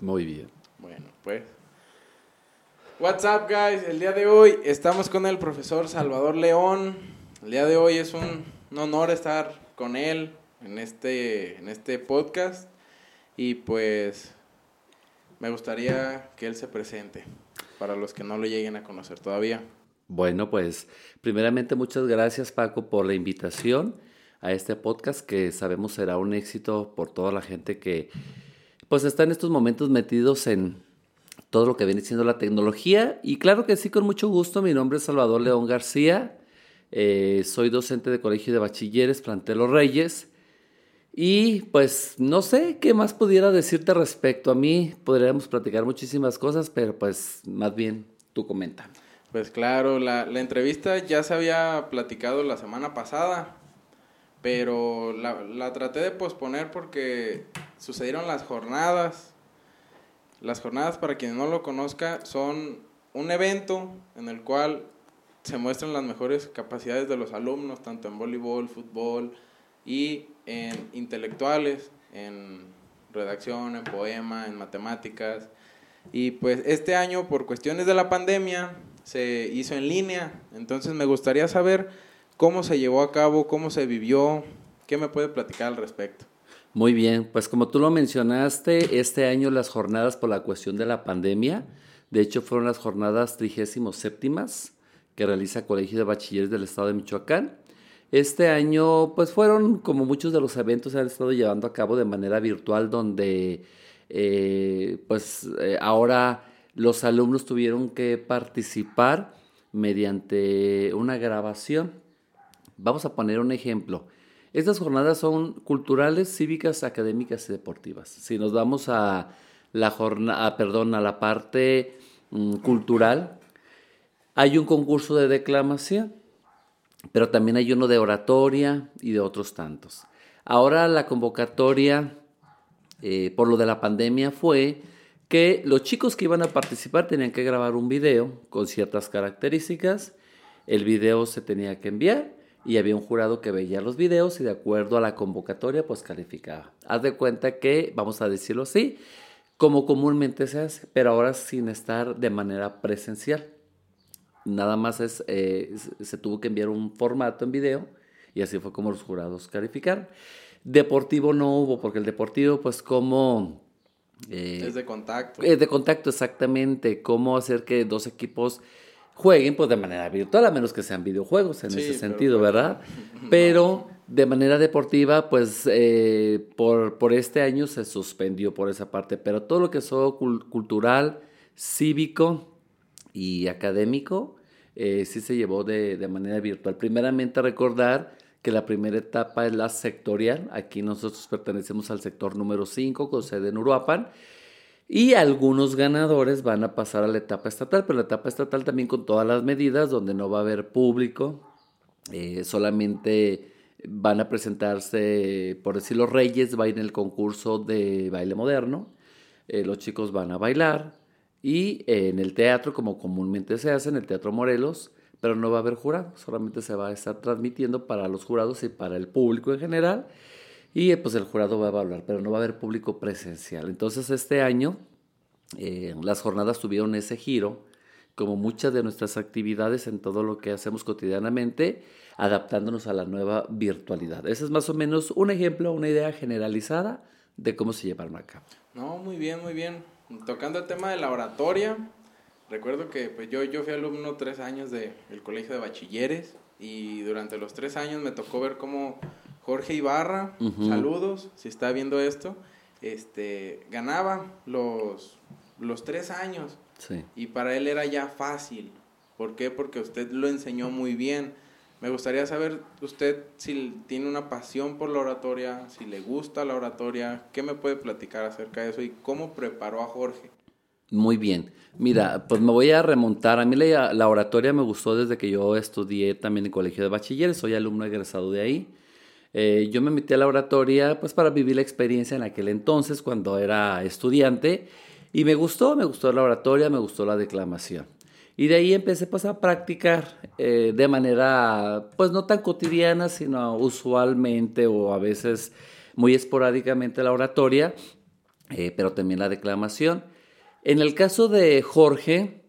Muy bien. Bueno, pues. What's up, guys? El día de hoy estamos con el profesor Salvador León. El día de hoy es un, un honor estar con él en este, en este podcast. Y pues me gustaría que él se presente para los que no lo lleguen a conocer todavía. Bueno, pues primeramente muchas gracias Paco por la invitación a este podcast que sabemos será un éxito por toda la gente que pues está en estos momentos metidos en todo lo que viene siendo la tecnología. Y claro que sí, con mucho gusto, mi nombre es Salvador León García, eh, soy docente de Colegio de Bachilleres Plantel Los Reyes. Y pues no sé qué más pudiera decirte respecto. A mí, podríamos platicar muchísimas cosas, pero pues más bien tú comenta. Pues claro, la, la entrevista ya se había platicado la semana pasada, pero la, la traté de posponer porque sucedieron las jornadas. Las jornadas, para quien no lo conozca, son un evento en el cual se muestran las mejores capacidades de los alumnos, tanto en voleibol, fútbol y en intelectuales, en redacción, en poema, en matemáticas. Y pues este año, por cuestiones de la pandemia, se hizo en línea. Entonces me gustaría saber cómo se llevó a cabo, cómo se vivió, qué me puede platicar al respecto. Muy bien, pues como tú lo mencionaste, este año las jornadas por la cuestión de la pandemia, de hecho fueron las jornadas 37 que realiza Colegio de Bachilleres del Estado de Michoacán. Este año, pues fueron como muchos de los eventos se han estado llevando a cabo de manera virtual, donde eh, pues eh, ahora los alumnos tuvieron que participar mediante una grabación. Vamos a poner un ejemplo. Estas jornadas son culturales, cívicas, académicas y deportivas. Si nos vamos a la perdón, a la parte mm, cultural, hay un concurso de declamación, pero también hay uno de oratoria y de otros tantos. Ahora la convocatoria, eh, por lo de la pandemia, fue que los chicos que iban a participar tenían que grabar un video con ciertas características, el video se tenía que enviar y había un jurado que veía los videos y de acuerdo a la convocatoria pues calificaba. Haz de cuenta que, vamos a decirlo así, como comúnmente se hace, pero ahora sin estar de manera presencial. Nada más es, eh, se tuvo que enviar un formato en video y así fue como los jurados calificaron. Deportivo no hubo, porque el deportivo pues como... Eh, es de contacto. Es de contacto, exactamente. Cómo hacer que dos equipos jueguen pues de manera virtual, a menos que sean videojuegos en ese sentido, ¿verdad? Pero de manera deportiva, pues eh, por, por este año se suspendió por esa parte, pero todo lo que es cultural, cívico y académico, eh, sí se llevó de, de manera virtual. Primeramente recordar que la primera etapa es la sectorial, aquí nosotros pertenecemos al sector número 5 con sede en Uruapan, y algunos ganadores van a pasar a la etapa estatal, pero la etapa estatal también con todas las medidas, donde no va a haber público, eh, solamente van a presentarse, por decir los reyes, va a ir en el concurso de baile moderno, eh, los chicos van a bailar y en el teatro, como comúnmente se hace, en el Teatro Morelos, pero no va a haber jurado, solamente se va a estar transmitiendo para los jurados y para el público en general y pues el jurado va a evaluar, pero no va a haber público presencial. Entonces este año eh, las jornadas tuvieron ese giro, como muchas de nuestras actividades en todo lo que hacemos cotidianamente, adaptándonos a la nueva virtualidad. Ese es más o menos un ejemplo, una idea generalizada de cómo se llevaron a cabo. No, muy bien, muy bien. Tocando el tema de la oratoria, recuerdo que pues, yo, yo fui alumno tres años del Colegio de Bachilleres y durante los tres años me tocó ver cómo Jorge Ibarra, saludos, si está viendo esto, este, ganaba los, los tres años. Y para él era ya fácil. ¿Por qué? Porque usted lo enseñó muy bien. Me gustaría saber usted si tiene una pasión por la oratoria, si le gusta la oratoria, ¿qué me puede platicar acerca de eso y cómo preparó a Jorge? Muy bien. Mira, pues me voy a remontar. A mí la, la oratoria me gustó desde que yo estudié también en colegio de bachilleres, soy alumno egresado de ahí. Eh, yo me metí a la oratoria pues para vivir la experiencia en aquel entonces cuando era estudiante y me gustó, me gustó la oratoria, me gustó la declamación. Y de ahí empecé pues a practicar eh, de manera pues no tan cotidiana, sino usualmente o a veces muy esporádicamente la oratoria. eh, pero también la declamación. En el caso de Jorge,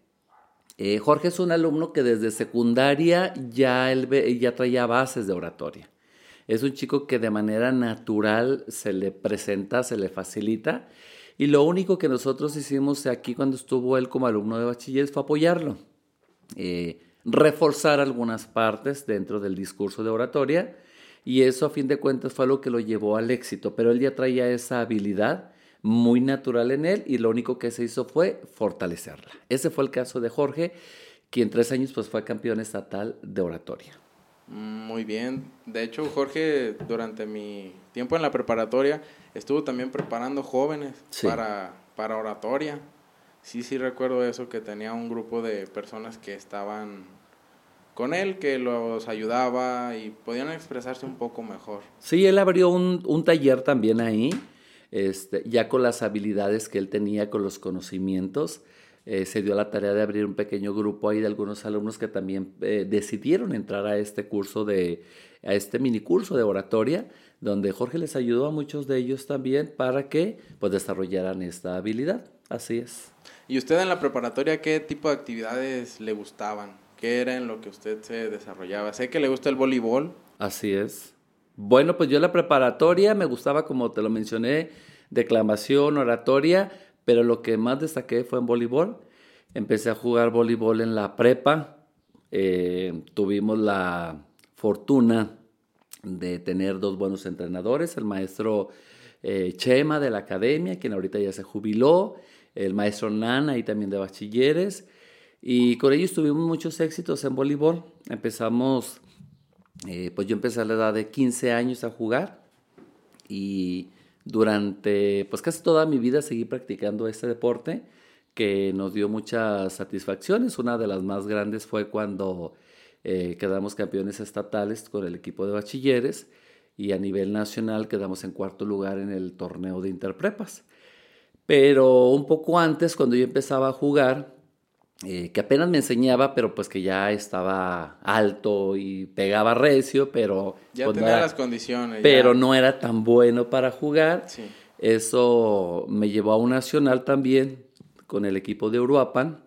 eh, Jorge es un alumno que desde secundaria ya, él, ya traía bases de oratoria. Es un chico que de manera natural se le presenta, se le facilita. Y lo único que nosotros hicimos aquí cuando estuvo él como alumno de bachiller fue apoyarlo. Eh, reforzar algunas partes dentro del discurso de oratoria y eso a fin de cuentas fue lo que lo llevó al éxito, pero él ya traía esa habilidad muy natural en él y lo único que se hizo fue fortalecerla. Ese fue el caso de Jorge, quien tres años pues fue campeón estatal de oratoria. Muy bien. De hecho, Jorge, durante mi tiempo en la preparatoria, estuvo también preparando jóvenes para, para oratoria. Sí, sí recuerdo eso, que tenía un grupo de personas que estaban con él, que los ayudaba y podían expresarse un poco mejor. Sí, él abrió un, un taller también ahí, este, ya con las habilidades que él tenía, con los conocimientos. Eh, se dio la tarea de abrir un pequeño grupo ahí de algunos alumnos que también eh, decidieron entrar a este curso de, a este mini curso de oratoria, donde Jorge les ayudó a muchos de ellos también para que pues desarrollaran esta habilidad. Así es. ¿Y usted en la preparatoria qué tipo de actividades le gustaban? ¿Qué era en lo que usted se desarrollaba? Sé que le gusta el voleibol. Así es. Bueno, pues yo en la preparatoria me gustaba, como te lo mencioné, declamación, oratoria, pero lo que más destaqué fue en voleibol. Empecé a jugar voleibol en la prepa. Eh, tuvimos la fortuna de tener dos buenos entrenadores, el maestro eh, Chema de la academia, quien ahorita ya se jubiló, el maestro Nana y también de bachilleres. Y con ellos tuvimos muchos éxitos en voleibol. Empezamos, eh, pues yo empecé a la edad de 15 años a jugar y durante pues casi toda mi vida seguí practicando este deporte que nos dio muchas satisfacciones. Una de las más grandes fue cuando eh, quedamos campeones estatales con el equipo de bachilleres y a nivel nacional quedamos en cuarto lugar en el torneo de interprepas. Pero un poco antes, cuando yo empezaba a jugar, eh, que apenas me enseñaba, pero pues que ya estaba alto y pegaba recio, pero... Ya pues, tenía las condiciones. Pero no era tan bueno para jugar. Eso me llevó a un nacional también con el equipo de Uruapan,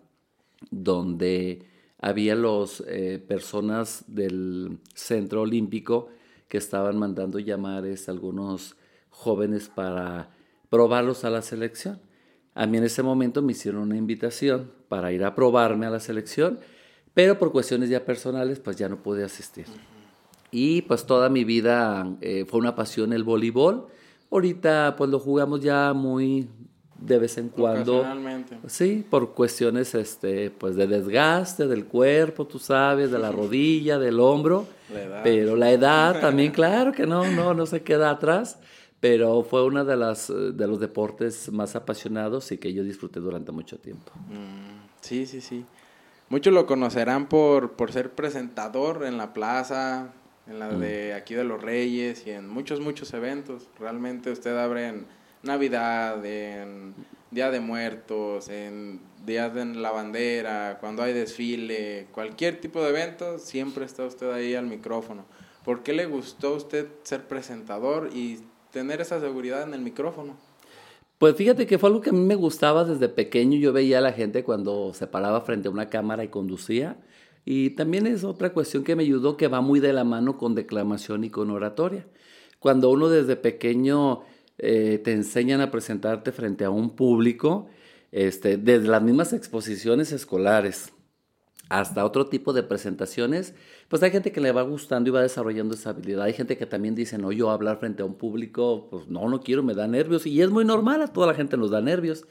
donde había los eh, personas del centro olímpico que estaban mandando llamar a algunos jóvenes para probarlos a la selección. A mí en ese momento me hicieron una invitación para ir a probarme a la selección, pero por cuestiones ya personales pues ya no pude asistir. Y pues toda mi vida eh, fue una pasión el voleibol. Ahorita pues lo jugamos ya muy de vez en cuando. Sí, por cuestiones este, pues de desgaste del cuerpo, tú sabes, de la rodilla, del hombro. Pero la edad también, claro que no, no, no se queda atrás pero fue uno de, las, de los deportes más apasionados y que yo disfruté durante mucho tiempo. Mm, sí, sí, sí. Muchos lo conocerán por, por ser presentador en la plaza, en la de mm. aquí de los Reyes y en muchos, muchos eventos. Realmente usted abre en Navidad, en Día de Muertos, en Días de la Bandera, cuando hay desfile, cualquier tipo de evento, siempre está usted ahí al micrófono. ¿Por qué le gustó a usted ser presentador y tener esa seguridad en el micrófono. Pues fíjate que fue algo que a mí me gustaba desde pequeño. Yo veía a la gente cuando se paraba frente a una cámara y conducía. Y también es otra cuestión que me ayudó que va muy de la mano con declamación y con oratoria. Cuando uno desde pequeño eh, te enseñan a presentarte frente a un público, este, desde las mismas exposiciones escolares, hasta otro tipo de presentaciones, pues hay gente que le va gustando y va desarrollando esa habilidad. Hay gente que también dice, no, yo hablar frente a un público, pues no, no quiero, me da nervios. Y es muy normal, a toda la gente nos da nervios.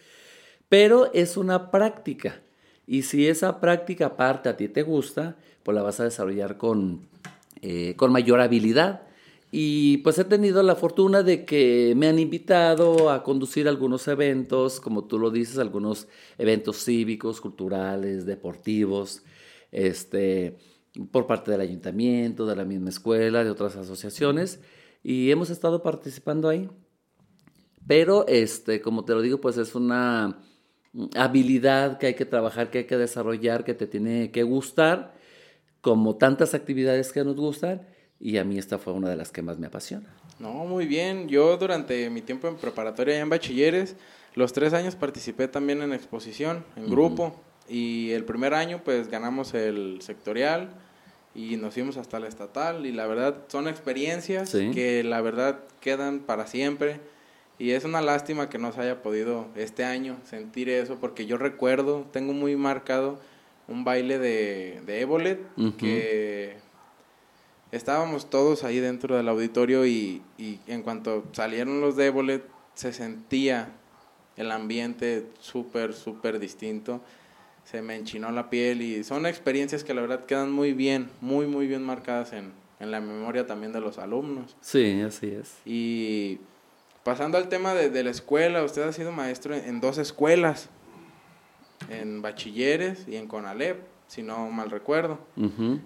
Pero es una práctica. Y si esa práctica aparte a ti te gusta, pues la vas a desarrollar con, eh, con mayor habilidad. Y pues he tenido la fortuna de que me han invitado a conducir algunos eventos, como tú lo dices, algunos eventos cívicos, culturales, deportivos, este, por parte del ayuntamiento, de la misma escuela, de otras asociaciones, y hemos estado participando ahí. Pero, este, como te lo digo, pues es una habilidad que hay que trabajar, que hay que desarrollar, que te tiene que gustar, como tantas actividades que nos gustan y a mí esta fue una de las que más me apasiona. No, muy bien. Yo durante mi tiempo en preparatoria y en bachilleres, los tres años participé también en exposición, en grupo. Y el primer año pues ganamos el sectorial y nos fuimos hasta la estatal. Y la verdad son experiencias que la verdad quedan para siempre. Y es una lástima que no se haya podido este año sentir eso, porque yo recuerdo, tengo muy marcado un baile de, de Ebolet, que estábamos todos ahí dentro del auditorio y, y en cuanto salieron los de Ebolet, se sentía el ambiente súper, súper distinto. Se me enchinó la piel y son experiencias que la verdad quedan muy bien, muy, muy bien marcadas en, en la memoria también de los alumnos. Sí, así es. Y Pasando al tema de, la escuela, usted ha sido maestro en, dos escuelas, en bachilleres y en CONALEP, si no mal recuerdo.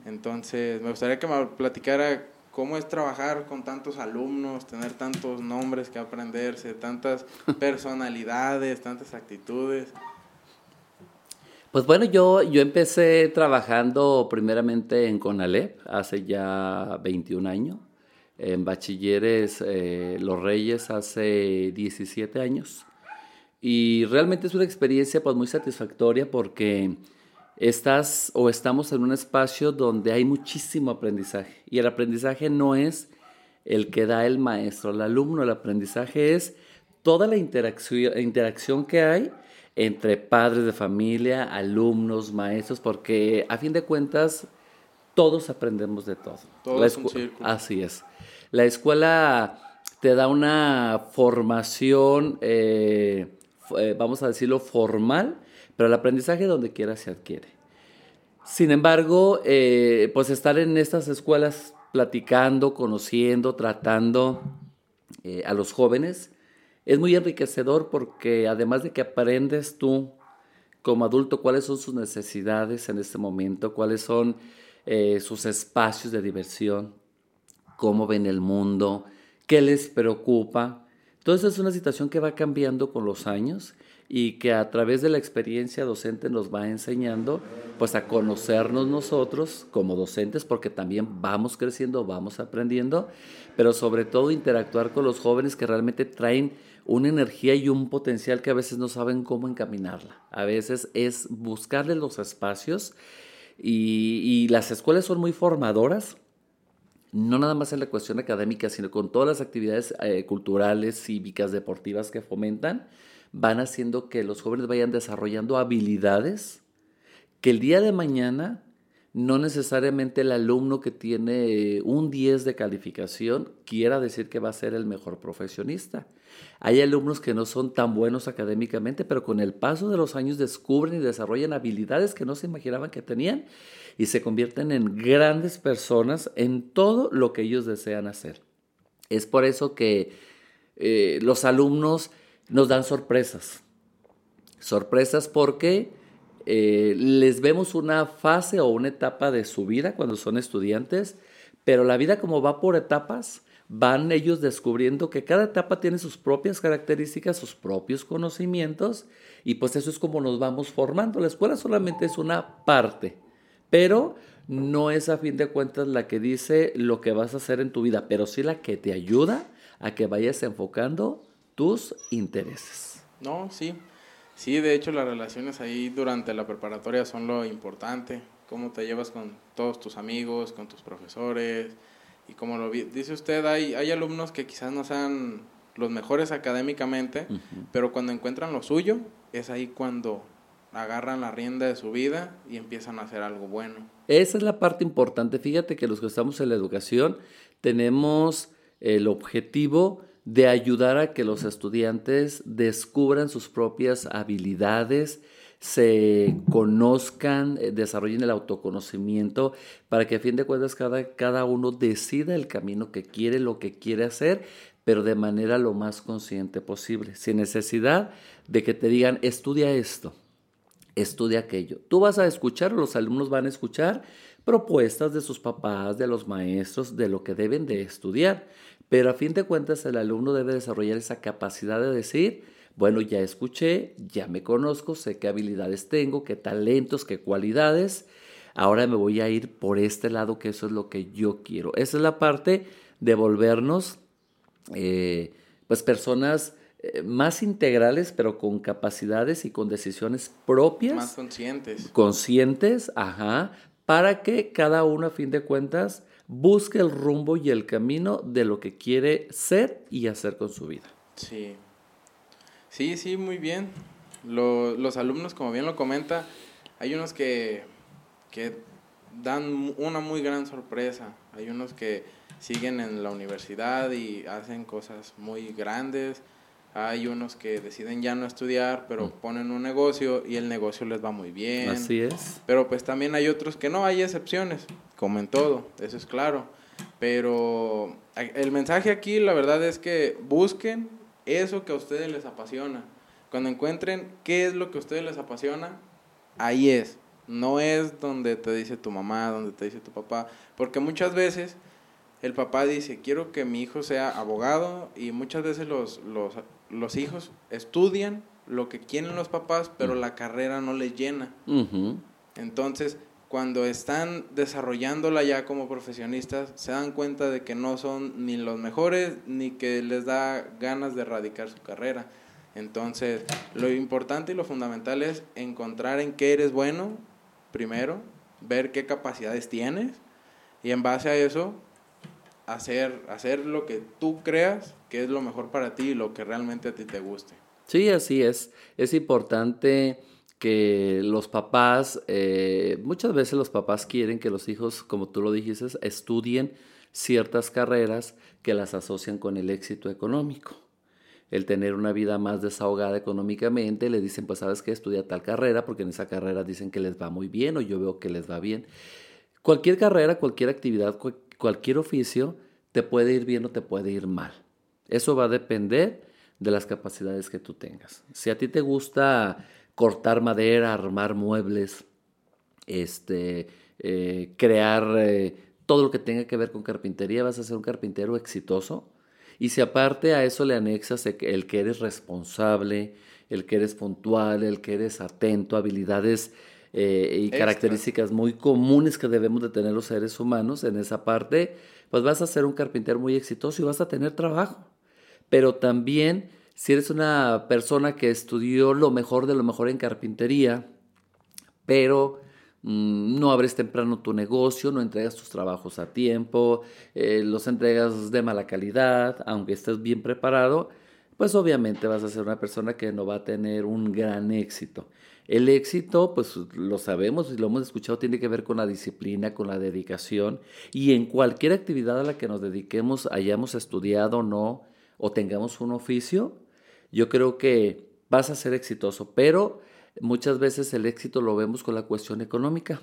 Entonces, me gustaría que me platicara cómo es trabajar con tantos alumnos, tener tantos nombres que aprenderse, tantas personalidades, tantas actitudes. Pues bueno, yo, yo empecé trabajando primeramente en CONALEP hace ya 21 años en bachilleres eh, Los Reyes hace 17 años. Y realmente es una experiencia pues, muy satisfactoria porque estás o estamos en un espacio donde hay muchísimo aprendizaje. Y el aprendizaje no es el que da el maestro al alumno, el aprendizaje es toda la interacción, interacción que hay entre padres de familia, alumnos, maestros, porque a fin de cuentas todos aprendemos de todo. Todo es un círculo. Así es. La escuela te da una formación, eh, eh, vamos a decirlo, formal, pero el aprendizaje donde quiera se adquiere. Sin embargo, eh, pues estar en estas escuelas platicando, conociendo, tratando a los jóvenes es muy enriquecedor porque además de que aprendes tú como adulto cuáles son sus necesidades en este momento, cuáles son sus espacios de diversión, cómo ven el mundo, qué les preocupa. Entonces es una situación que va cambiando con los años y que a través de la experiencia docente nos va enseñando pues a conocernos nosotros como docentes porque también vamos creciendo, vamos aprendiendo, pero sobre todo interactuar con los jóvenes que realmente traen una energía y un potencial que a veces no saben cómo encaminarla. A veces es buscarles los espacios y, las escuelas son muy formadoras no nada más en la cuestión académica, sino con todas las actividades eh, culturales, cívicas, deportivas que fomentan, van haciendo que los jóvenes vayan desarrollando habilidades que el día de mañana no necesariamente el alumno que tiene un 10 de calificación quiera decir que va a ser el mejor profesionista. Hay alumnos que no son tan buenos académicamente, pero con el paso de los años descubren y desarrollan habilidades que no se imaginaban que tenían y se convierten en grandes personas en todo lo que ellos desean hacer. Es por eso que eh, los alumnos nos dan sorpresas. Sorpresas porque eh, les vemos una fase o una etapa de su vida cuando son estudiantes, pero la vida como va por etapas, van ellos descubriendo que cada etapa tiene sus propias características, sus propios conocimientos, y pues eso es como nos vamos formando. La escuela solamente es una parte pero no es a fin de cuentas la que dice lo que vas a hacer en tu vida, pero sí la que te ayuda a que vayas enfocando tus intereses. No, sí. Sí, de hecho las relaciones ahí durante la preparatoria son lo importante. Cómo te llevas con todos tus amigos, con tus profesores. Y como lo dice usted, hay, hay alumnos que quizás no sean los mejores académicamente, pero cuando encuentran lo suyo, es ahí cuando agarran la rienda de su vida y empiezan a hacer algo bueno. Esa es la parte importante. Fíjate que los que estamos en la educación tenemos el objetivo de ayudar a que los estudiantes descubran sus propias habilidades, se conozcan, eh, desarrollen el autoconocimiento, para que a fin de cuentas cada, cada uno decida el camino que quiere, lo que quiere hacer, pero de manera lo más consciente posible, sin necesidad de que te digan, estudia esto, estudia aquello. Tú vas a escuchar, los alumnos van a escuchar propuestas de sus papás, de los maestros, de lo que deben de estudiar. Pero a fin de cuentas el alumno debe desarrollar esa capacidad de decir, bueno, ya escuché, ya me conozco, sé qué habilidades tengo, qué talentos, qué cualidades. Ahora me voy a ir por este lado, que eso es lo que yo quiero. Esa es la parte de volvernos eh, pues personas eh, más integrales, pero con capacidades y con decisiones propias. Más conscientes. Conscientes, ajá, para que cada uno a fin de cuentas busque el rumbo y el camino de lo que quiere ser y hacer con su vida. Sí, sí, sí, muy bien. los alumnos, como bien lo comenta, hay unos que, que dan una muy gran sorpresa. Hay unos que siguen en la universidad y hacen cosas muy grandes. Hay unos que deciden ya no estudiar, pero mm. ponen un negocio y el negocio les va muy bien. Así es. Pero pues también hay otros que no, hay excepciones, como en todo, eso es claro. Pero el mensaje aquí, la verdad es que busquen eso que a ustedes les apasiona. Cuando encuentren qué es lo que a ustedes les apasiona, ahí es. No es donde te dice tu mamá, donde te dice tu papá. Porque muchas veces el papá dice, quiero que mi hijo sea abogado y muchas veces los, los, los hijos estudian lo que quieren los papás, pero la carrera no les llena. Entonces, cuando están desarrollándola ya como profesionistas, se dan cuenta de que no son ni los mejores ni que les da ganas de erradicar su carrera. Entonces, lo importante y lo fundamental es encontrar en qué eres bueno, primero, ver qué capacidades tienes y en base a eso hacer, hacer lo que tú creas que es lo mejor para ti y lo que realmente a ti te guste. Sí, así es. Es importante que los papás, eh, muchas veces los papás quieren que los hijos, como tú lo dijiste, estudien ciertas carreras que las asocian con el éxito económico el tener una vida más desahogada económicamente, le dicen, pues sabes que estudia tal carrera, porque en esa carrera dicen que les va muy bien o yo veo que les va bien. Cualquier carrera, cualquier actividad, cualquier oficio, te puede ir bien o te puede ir mal. Eso va a depender de las capacidades que tú tengas. Si a ti te gusta cortar madera, armar muebles, este, eh, crear eh, todo lo que tenga que ver con carpintería, vas a ser un carpintero exitoso. Y si aparte a eso le anexas el que eres responsable, el que eres puntual, el que eres atento, habilidades eh, y características muy comunes que debemos de tener los seres humanos en esa parte, pues vas a ser un carpintero muy exitoso y vas a tener trabajo. Pero también, si eres una persona que estudió lo mejor de lo mejor en carpintería, pero Mm, no abres temprano tu negocio, no entregas tus trabajos a tiempo, eh, los entregas de mala calidad, aunque estés bien preparado, pues obviamente vas a ser una persona que no va a tener un gran éxito. El éxito, pues lo sabemos y lo hemos escuchado, tiene que ver con la disciplina, con la dedicación y en cualquier actividad a la que nos dediquemos, hayamos estudiado o no, o tengamos un oficio, yo creo que vas a ser exitoso, pero muchas veces el éxito lo vemos con la cuestión económica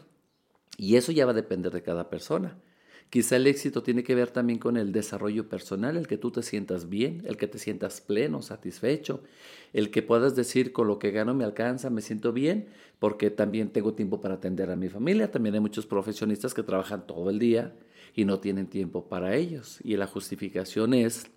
y eso ya va a depender de cada persona. Quizá el éxito tiene que ver también con el desarrollo personal, el que tú te sientas bien, el que te sientas pleno, satisfecho, el que puedas decir con lo que gano me alcanza, me siento bien, porque también tengo tiempo para atender a mi familia. También hay muchos profesionistas que trabajan todo el día y no tienen tiempo para ellos. Y la justificación es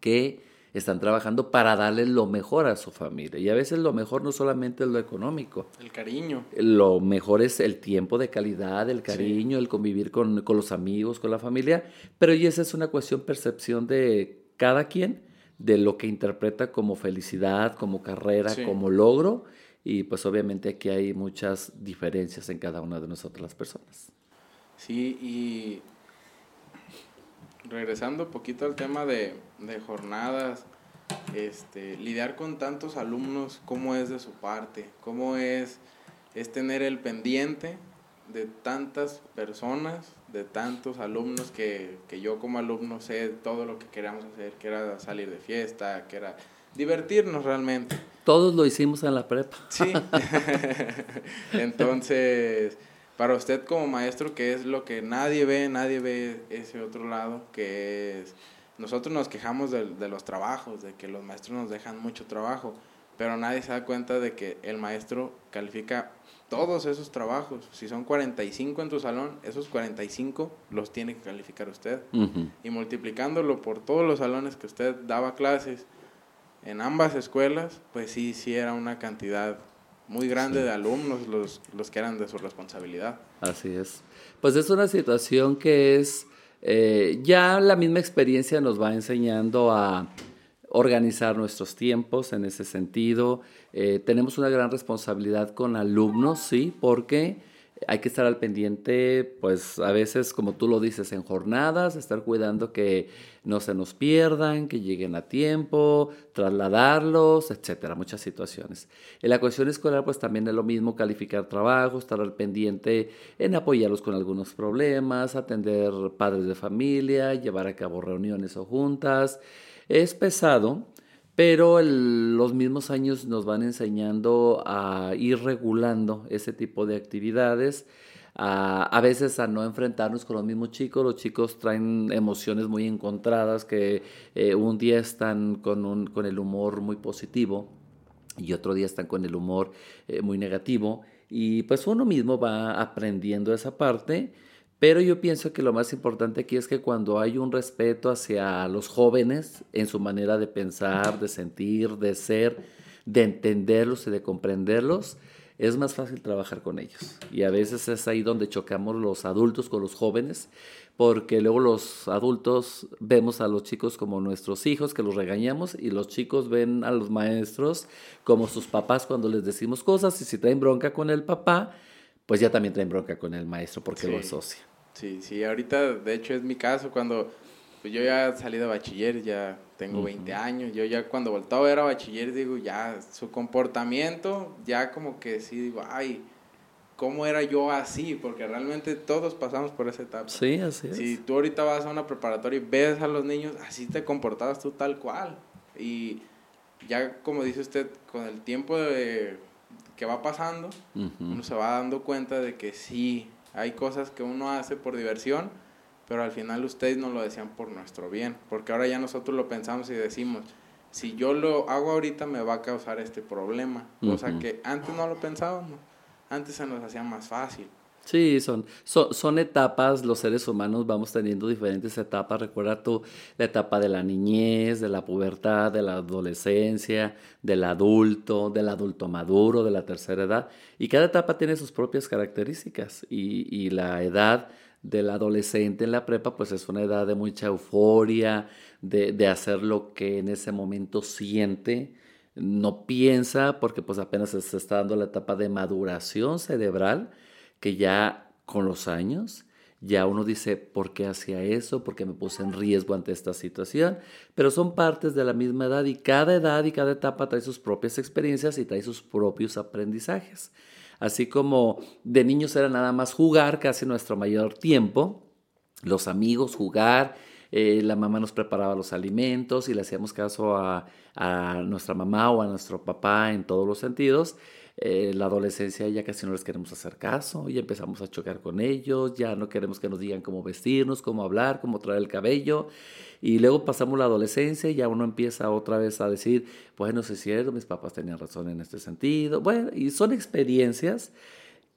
que están trabajando para darle lo mejor a su familia. Y a veces lo mejor no solamente es lo económico. El cariño. Lo mejor es el tiempo de calidad, el cariño, el convivir con, los amigos, con la familia. Pero y esa es una cuestión percepción de cada quien, de lo que interpreta como felicidad, como carrera, como logro. Y pues obviamente aquí hay muchas diferencias en cada una de nosotras las personas. Sí, y regresando un poquito al tema de, jornadas, este, lidiar con tantos alumnos, ¿cómo es de su parte? ¿Cómo es, es tener el pendiente de tantas personas, de tantos alumnos que, que yo como alumno sé todo lo que queríamos hacer, que era salir de fiesta, que era divertirnos realmente. Todos lo hicimos en la prepa. Sí. Entonces para usted como maestro, ¿qué es lo que nadie ve? Nadie ve ese otro lado, que es... Nosotros nos quejamos de, de, los trabajos, de que los maestros nos dejan mucho trabajo, pero nadie se da cuenta de que el maestro califica todos esos trabajos. Si son 45 en tu salón, esos 45 los tiene que calificar usted. Y multiplicándolo por todos los salones que usted daba clases en ambas escuelas, pues sí, sí era una cantidad muy grande de alumnos los, los que eran de su responsabilidad. Así es. Pues es una situación que es Eh, ya la misma experiencia nos va enseñando a organizar nuestros tiempos en ese sentido. Eh, tenemos una gran responsabilidad con alumnos, sí, porque hay que estar al pendiente, pues a veces, como tú lo dices, en jornadas, estar cuidando que no se nos pierdan, que lleguen a tiempo, trasladarlos, etcétera, muchas situaciones. En la cuestión escolar, pues también es lo mismo, calificar trabajo, estar al pendiente en apoyarlos con algunos problemas, atender padres de familia, llevar a cabo reuniones o juntas. Es pesado, pero los mismos años nos van enseñando a ir regulando ese tipo de actividades, a, veces a no enfrentarnos con los mismos chicos. Los chicos traen emociones muy encontradas que eh, un día están con, un, con el humor muy positivo y otro día están con el humor eh, muy negativo. Y pues uno mismo va aprendiendo esa parte pero yo pienso que lo más importante aquí es que cuando hay un respeto hacia los jóvenes en su manera de pensar, de sentir, de ser, de entenderlos y de comprenderlos, es más fácil trabajar con ellos. Y a veces es ahí donde chocamos los adultos con los jóvenes, porque luego los adultos vemos a los chicos como nuestros hijos, que los regañamos, y los chicos ven a los maestros como sus papás cuando les decimos cosas, y si traen bronca con el papá, pues ya también traen bronca con el maestro porque lo asocia. Sí, sí, ahorita de hecho es mi caso cuando pues yo ya salí de bachiller, ya tengo 20 años, yo ya cuando voltaba a ver a bachiller digo, ya su comportamiento, ya como que sí digo, ay, ¿cómo era yo así? Porque realmente todos pasamos por esa etapa. Sí, así es. Si tú ahorita vas a una preparatoria y ves a los niños, así te comportabas tú tal cual. Y ya como dice usted, con el tiempo de, que va pasando, uno se va dando cuenta de que sí, hay cosas que uno hace por diversión, pero al final ustedes no lo decían por nuestro bien, porque ahora ya nosotros lo pensamos y decimos, si yo lo hago ahorita me va a causar este problema, o sea que antes no lo pensábamos, antes se nos hacía más fácil. Sí, son, son, etapas, los seres humanos vamos teniendo diferentes etapas. Recuerda tú la etapa de la niñez, de la pubertad, de la adolescencia, del adulto, del adulto maduro, de la tercera edad. Y cada etapa tiene sus propias características. Y, y la edad del adolescente en la prepa, pues es una edad de mucha euforia, de, de hacer lo que en ese momento siente no piensa porque pues apenas se está dando la etapa de maduración cerebral que ya con los años ya uno dice, ¿por qué hacía eso? ¿Por qué me puse en riesgo ante esta situación? Pero son partes de la misma edad y cada edad y cada etapa trae sus propias experiencias y trae sus propios aprendizajes. Así como de niños era nada más jugar casi nuestro mayor tiempo, los amigos, jugar, eh, la mamá nos preparaba los alimentos y le hacíamos caso a, nuestra mamá o a nuestro papá en todos los sentidos. Eh, la adolescencia ya casi no les queremos hacer caso, ya empezamos a chocar con ellos, ya no queremos que nos digan cómo vestirnos, cómo hablar, cómo traer el cabello. Y luego pasamos la adolescencia y ya uno empieza otra vez a decir, bueno, si es cierto, mis papás tenían razón en este sentido. Bueno, y son experiencias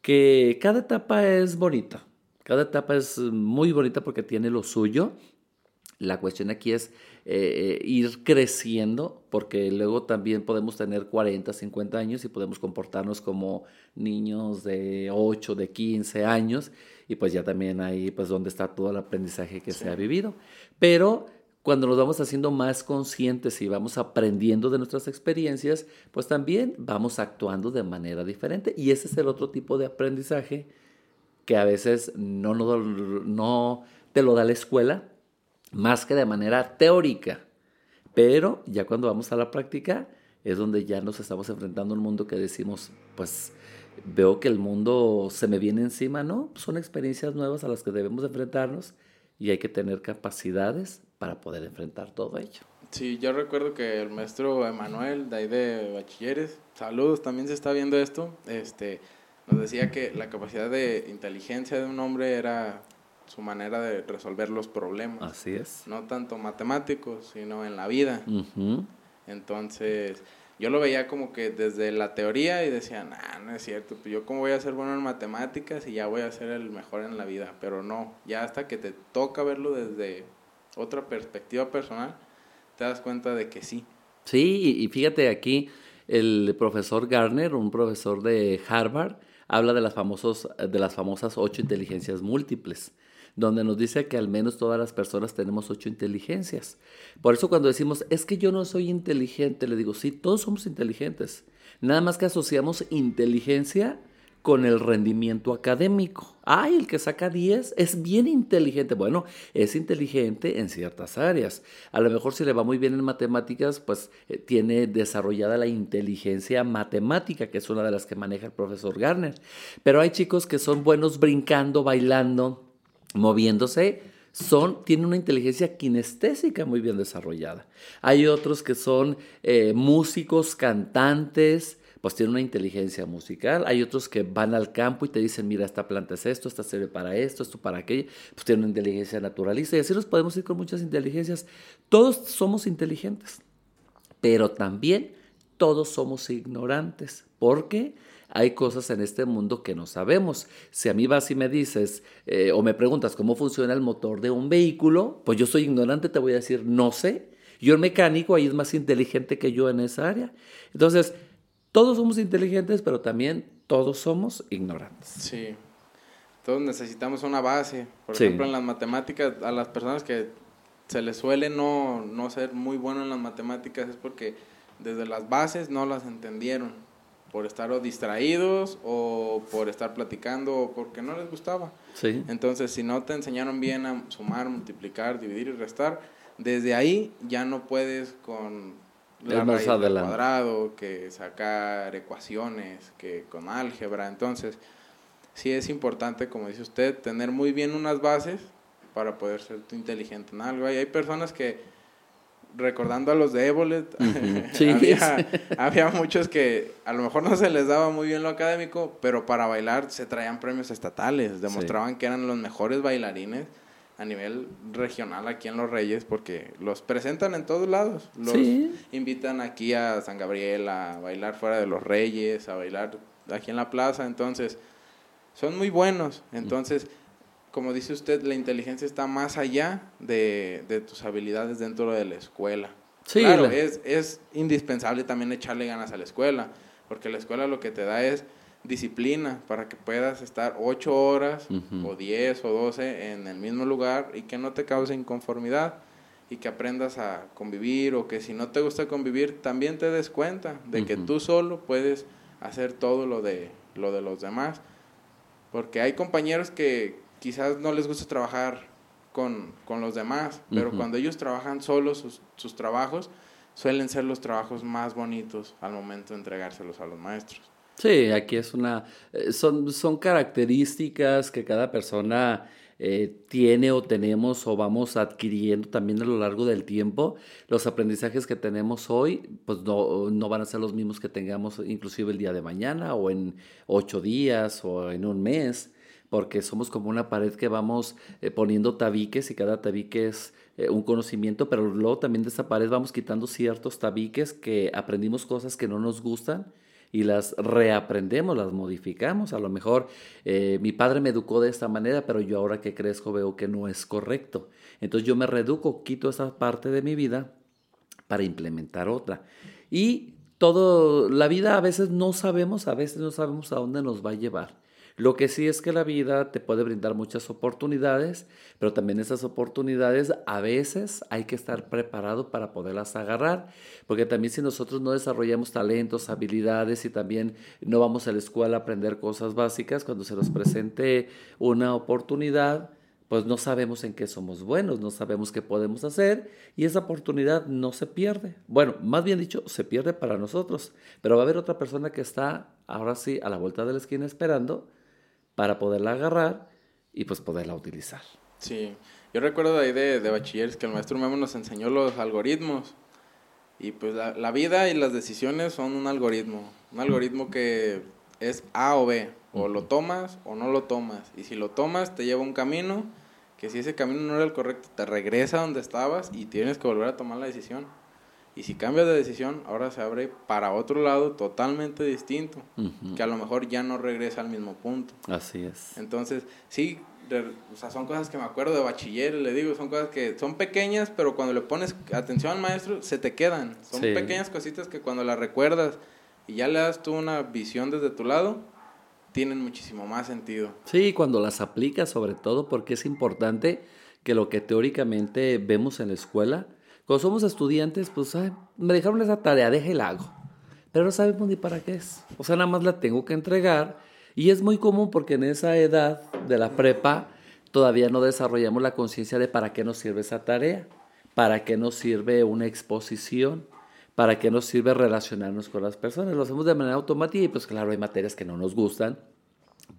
que cada etapa es bonita. Cada etapa es muy bonita porque tiene lo suyo. La cuestión aquí es eh, ir creciendo, porque luego también podemos tener 40, 50 años y podemos comportarnos como niños de 8, de 15 años, y pues ya también ahí pues donde está todo el aprendizaje que se ha vivido. Pero cuando nos vamos haciendo más conscientes y vamos aprendiendo de nuestras experiencias, pues también vamos actuando de manera diferente. Y ese es el otro tipo de aprendizaje que a veces no, no, no te lo da la escuela, más que de manera teórica. Pero ya cuando vamos a la práctica es donde ya nos estamos enfrentando a un mundo que decimos, pues veo que el mundo se me viene encima, ¿no? Son experiencias nuevas a las que debemos enfrentarnos y hay que tener capacidades para poder enfrentar todo ello. Sí, yo recuerdo que el maestro Emanuel, de ahí de bachilleres, saludos, también se está viendo esto, este, nos decía que la capacidad de inteligencia de un hombre era su manera de resolver los problemas. Así es. No tanto matemáticos, sino en la vida. Entonces, yo lo veía como que desde la teoría y decía, nah, no es cierto, pues yo cómo voy a ser bueno en matemáticas y ya voy a ser el mejor en la vida. Pero no, ya hasta que te toca verlo desde otra perspectiva personal, te das cuenta de que sí. Sí, y fíjate aquí, el profesor Garner, un profesor de Harvard, habla de las, famosos, de las famosas ocho inteligencias múltiples donde nos dice que al menos todas las personas tenemos ocho inteligencias. Por eso cuando decimos, es que yo no soy inteligente, le digo, sí, todos somos inteligentes. Nada más que asociamos inteligencia con el rendimiento académico. Ay, el que saca 10 es bien inteligente. Bueno, es inteligente en ciertas áreas. A lo mejor si le va muy bien en matemáticas, pues eh, tiene desarrollada la inteligencia matemática, que es una de las que maneja el profesor Garner. Pero hay chicos que son buenos brincando, bailando, moviéndose, son, tienen una inteligencia kinestésica muy bien desarrollada. Hay otros que son eh, músicos, cantantes, pues tienen una inteligencia musical. Hay otros que van al campo y te dicen, mira, esta planta es esto, esta sirve para esto, esto para aquello. Pues tienen una inteligencia naturalista y así nos podemos ir con muchas inteligencias. Todos somos inteligentes, pero también todos somos ignorantes, porque hay cosas en este mundo que no sabemos. Si a mí vas y me dices eh, o me preguntas cómo funciona el motor de un vehículo, pues yo soy ignorante, te voy a decir, no sé. Yo el mecánico ahí es más inteligente que yo en esa área. Entonces, todos somos inteligentes, pero también todos somos ignorantes. Sí. Todos necesitamos una base. Por ejemplo, en las matemáticas, a las personas que se les suele no, no ser muy bueno en las matemáticas es porque desde las bases no las entendieron. Por estar distraídos o por estar platicando o porque no les gustaba. Sí. Entonces, si no te enseñaron bien a sumar, multiplicar, dividir y restar, desde ahí ya no puedes con la raíz cuadrado, que sacar ecuaciones, que con álgebra. Entonces, sí es importante, como dice usted, tener muy bien unas bases para poder ser inteligente en algo. Y hay personas que, recordando a los de Ebolet, había, muchos que a lo mejor no se les daba muy bien lo académico, pero para bailar se traían premios estatales, demostraban que eran los mejores bailarines a nivel regional aquí en Los Reyes porque los presentan en todos lados. Los invitan aquí a San Gabriel a bailar fuera de Los Reyes, a bailar aquí en la plaza. Entonces, son muy buenos. Entonces, como dice usted, la inteligencia está más allá de, de tus habilidades dentro de la escuela. claro, es, es indispensable también echarle ganas a la escuela, porque la escuela lo que te da es disciplina para que puedas estar ocho horas o diez o doce en el mismo lugar y que no te cause inconformidad y que aprendas a convivir o que si no te gusta convivir también te des cuenta de que tú solo puedes hacer todo lo de lo de los demás. Porque hay compañeros que quizás no les gusta trabajar con, los demás pero cuando ellos trabajan solos sus, sus trabajos suelen ser los trabajos más bonitos al momento de entregárselos a los maestros. Sí, aquí es una, eh, son, son características que cada persona eh, tiene o tenemos o vamos adquiriendo también a lo largo del tiempo. Los aprendizajes que tenemos hoy, pues no, no van a ser los mismos que tengamos inclusive el día de mañana o en ocho días o en un mes, porque somos como una pared que vamos eh, poniendo tabiques y cada tabique es un conocimiento, pero luego también de esa pared vamos quitando ciertos tabiques que aprendimos cosas que no nos gustan y las reaprendemos, las modificamos. A lo mejor eh, mi padre me educó de esta manera, pero yo ahora que crezco veo que no es correcto. Entonces yo me reduco, quito esa parte de mi vida para implementar otra. Y todo, la vida a veces no sabemos, a veces no sabemos a dónde nos va a llevar. Lo que sí es que la vida te puede brindar muchas oportunidades, pero también esas oportunidades a veces hay que estar preparado para poderlas agarrar, porque también si nosotros no desarrollamos talentos, habilidades y también no vamos a la escuela a aprender cosas básicas, cuando se nos presente una oportunidad, pues no sabemos en qué somos buenos, no sabemos qué podemos hacer y esa oportunidad no se pierde. Bueno, más bien dicho, se pierde para nosotros, pero va a haber otra persona que está ahora sí a la vuelta de la esquina esperando para poderla agarrar y pues poderla utilizar. Sí, yo recuerdo de ahí de, de bachilleres que el maestro Memo nos enseñó los algoritmos. Y pues la, la, vida y las decisiones son un algoritmo, un algoritmo que es A o B, o lo tomas o no lo tomas, y si lo tomas te lleva un camino, que si ese camino no era el correcto te regresa a donde estabas y tienes que volver a tomar la decisión. Y si cambias de decisión, ahora se abre para otro lado totalmente distinto, que a lo mejor ya no regresa al mismo punto. Así es. Entonces, sí, o sea, son cosas que me acuerdo de bachiller, le digo, son cosas que son pequeñas, pero cuando le pones atención al maestro, se te quedan. Son pequeñas cositas que cuando las recuerdas y ya le das tú una visión desde tu lado, tienen muchísimo más sentido. Sí, cuando las aplicas sobre todo porque es importante que lo que teóricamente vemos en la escuela, cuando somos estudiantes, pues me dejaron esa tarea, déjela hago. Pero no sabemos ni para qué es. O sea, nada más la tengo que entregar. Y es muy común porque en esa edad de la prepa todavía no desarrollamos la conciencia de para qué nos sirve esa tarea, para qué nos sirve una exposición para qué nos sirve relacionarnos con las personas. Lo hacemos de manera automática y pues claro, hay materias que no nos gustan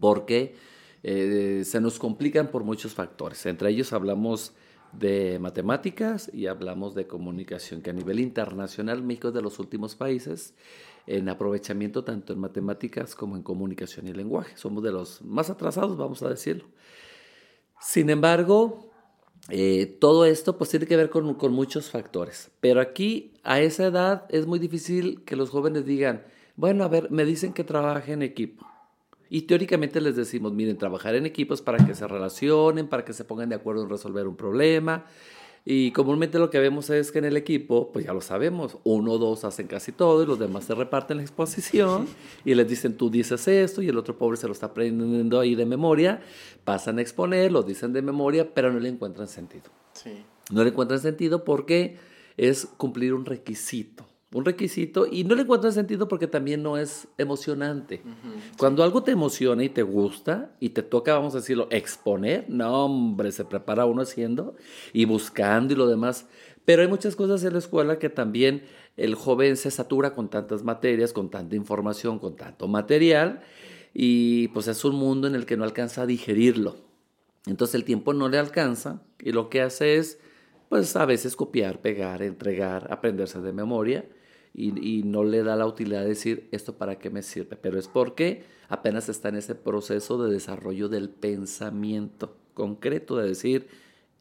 porque eh, se nos complican por muchos factores. Entre ellos hablamos de matemáticas y hablamos de comunicación, que a nivel internacional México es de los últimos países en aprovechamiento tanto en matemáticas como en comunicación y lenguaje. Somos de los más atrasados, vamos a decirlo. Sin embargo, eh, todo esto pues tiene que ver con, con, muchos factores. Pero aquí, a esa edad, es muy difícil que los jóvenes digan, bueno, a ver, me dicen que trabaje en equipo. Y teóricamente les decimos, miren, trabajar en equipos para que se relacionen, para que se pongan de acuerdo en resolver un problema. Y comúnmente lo que vemos es que en el equipo, pues ya lo sabemos, uno o dos hacen casi todo y los demás se reparten la exposición y les dicen tú dices esto y el otro pobre se lo está aprendiendo ahí de memoria, pasan a exponer, lo dicen de memoria, pero no le encuentran sentido. Sí. No le encuentran sentido porque es cumplir un requisito un requisito y no le encuentro sentido porque también no es emocionante. Cuando algo te emociona y te gusta y te toca, vamos a decirlo, exponer, no, hombre, se prepara uno haciendo y buscando y lo demás. Pero hay muchas cosas en la escuela que también el joven se satura con tantas materias, con tanta información, con tanto material y pues es un mundo en el que no alcanza a digerirlo. Entonces el tiempo no le alcanza y lo que hace es pues a veces copiar, pegar, entregar, aprenderse de memoria y, no le da la utilidad de decir esto para qué me sirve, pero es porque apenas está en ese proceso de desarrollo del pensamiento concreto, de decir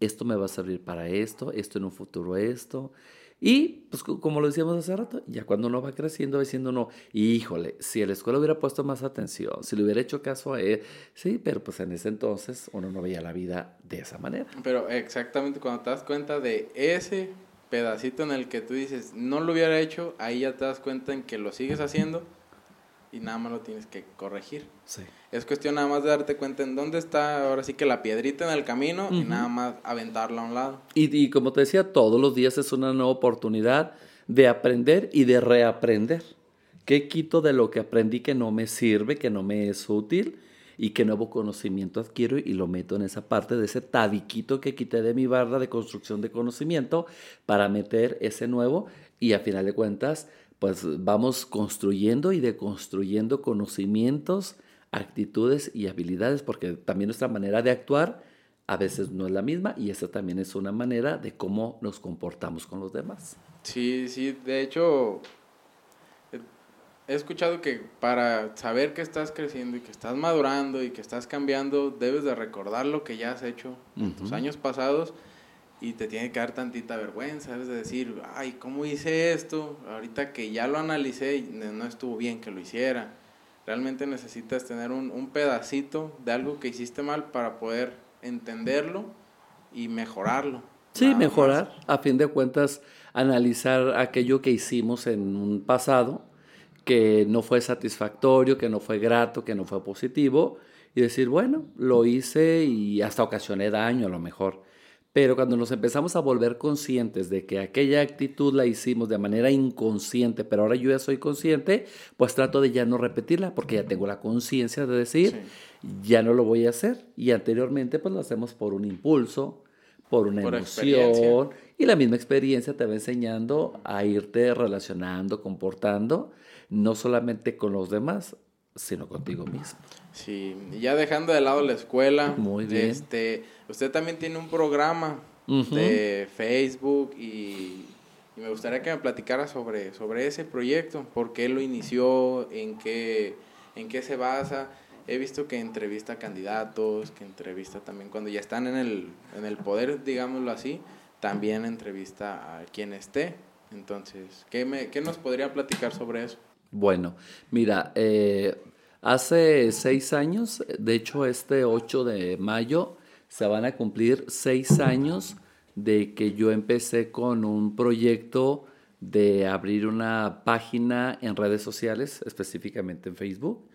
esto me va a servir para esto, esto en un futuro esto. Y, pues como lo decíamos hace rato, ya cuando uno va creciendo, va diciendo no, híjole, si la escuela hubiera puesto más atención, si le hubiera hecho caso a él, sí, pero pues en ese entonces uno no veía la vida de esa manera. Pero exactamente cuando te das cuenta de ese pedacito en el que tú dices, no lo hubiera hecho, ahí ya te das cuenta en que lo sigues haciendo y nada más lo tienes que corregir. Sí. Es cuestión nada más de darte cuenta en dónde está ahora sí que la piedrita en el camino y nada más aventarla a un lado. Y, y como te decía, todos los días es una nueva oportunidad de aprender y de reaprender. ¿Qué quito de lo que aprendí que no me sirve, que no me es útil? Y qué nuevo conocimiento adquiero y lo meto en esa parte de ese tabiquito que quité de mi barra de construcción de conocimiento para meter ese nuevo y a final de cuentas pues vamos construyendo y deconstruyendo conocimientos, actitudes y habilidades porque también nuestra manera de actuar a veces no es la misma y esa también es una manera de cómo nos comportamos con los demás. Sí, sí, de hecho he escuchado que para saber que estás creciendo y que estás madurando y que estás cambiando, debes de recordar lo que ya has hecho en tus años pasados y te tiene que dar tantita vergüenza, debes de decir, ay, ¿cómo hice esto? Ahorita que ya lo analicé no estuvo bien que lo hiciera. Realmente necesitas tener un, un pedacito de algo que hiciste mal para poder entenderlo y mejorarlo. Sí, mejorar, a fin de cuentas, analizar aquello que hicimos en un pasado que no fue satisfactorio, que no fue grato, que no fue positivo, y decir, bueno, lo hice y hasta ocasioné daño a lo mejor. Pero cuando nos empezamos a volver conscientes de que aquella actitud la hicimos de manera inconsciente, pero ahora yo ya soy consciente, pues trato de ya no repetirla porque ya tengo la conciencia de decir, ya no lo voy a hacer. Y anteriormente pues lo hacemos por un impulso, por una emoción. Y la misma experiencia te va enseñando a irte relacionando, comportando no solamente con los demás, sino contigo mismo. Sí, ya dejando de lado la escuela, Muy bien. Este, usted también tiene un programa de Facebook y, me gustaría que me platicara sobre, sobre ese proyecto, por qué lo inició, en qué, en qué se basa. He visto que entrevista a candidatos, que entrevista también cuando ya están en el, en el poder, digámoslo así, también entrevista a quien esté. Entonces, ¿qué, me, ¿qué nos podría platicar sobre eso? Bueno, mira, eh, hace seis años, de hecho este 8 de mayo, se van a cumplir seis años de que yo empecé con un proyecto de abrir una página en redes sociales, específicamente en Facebook,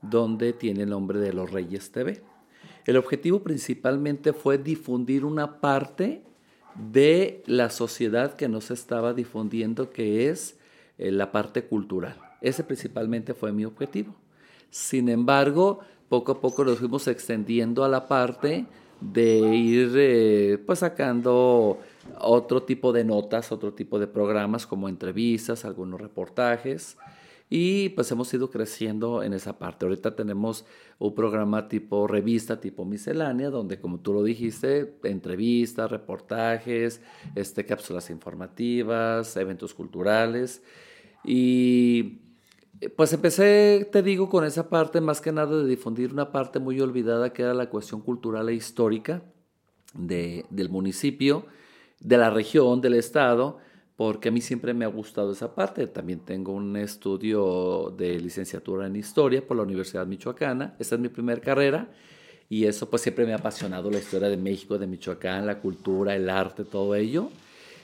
donde tiene el nombre de Los Reyes TV. El objetivo principalmente fue difundir una parte de la sociedad que no se estaba difundiendo, que es eh, la parte cultural. Ese principalmente fue mi objetivo. Sin embargo, poco a poco nos fuimos extendiendo a la parte de ir eh, pues sacando otro tipo de notas, otro tipo de programas como entrevistas, algunos reportajes y pues hemos ido creciendo en esa parte. Ahorita tenemos un programa tipo revista, tipo miscelánea, donde como tú lo dijiste, entrevistas, reportajes, este, cápsulas informativas, eventos culturales y pues empecé, te digo, con esa parte más que nada de difundir una parte muy olvidada que era la cuestión cultural e histórica de, del municipio, de la región, del estado, porque a mí siempre me ha gustado esa parte. También tengo un estudio de licenciatura en historia por la Universidad Michoacana, esta es mi primera carrera, y eso pues siempre me ha apasionado la historia de México, de Michoacán, la cultura, el arte, todo ello.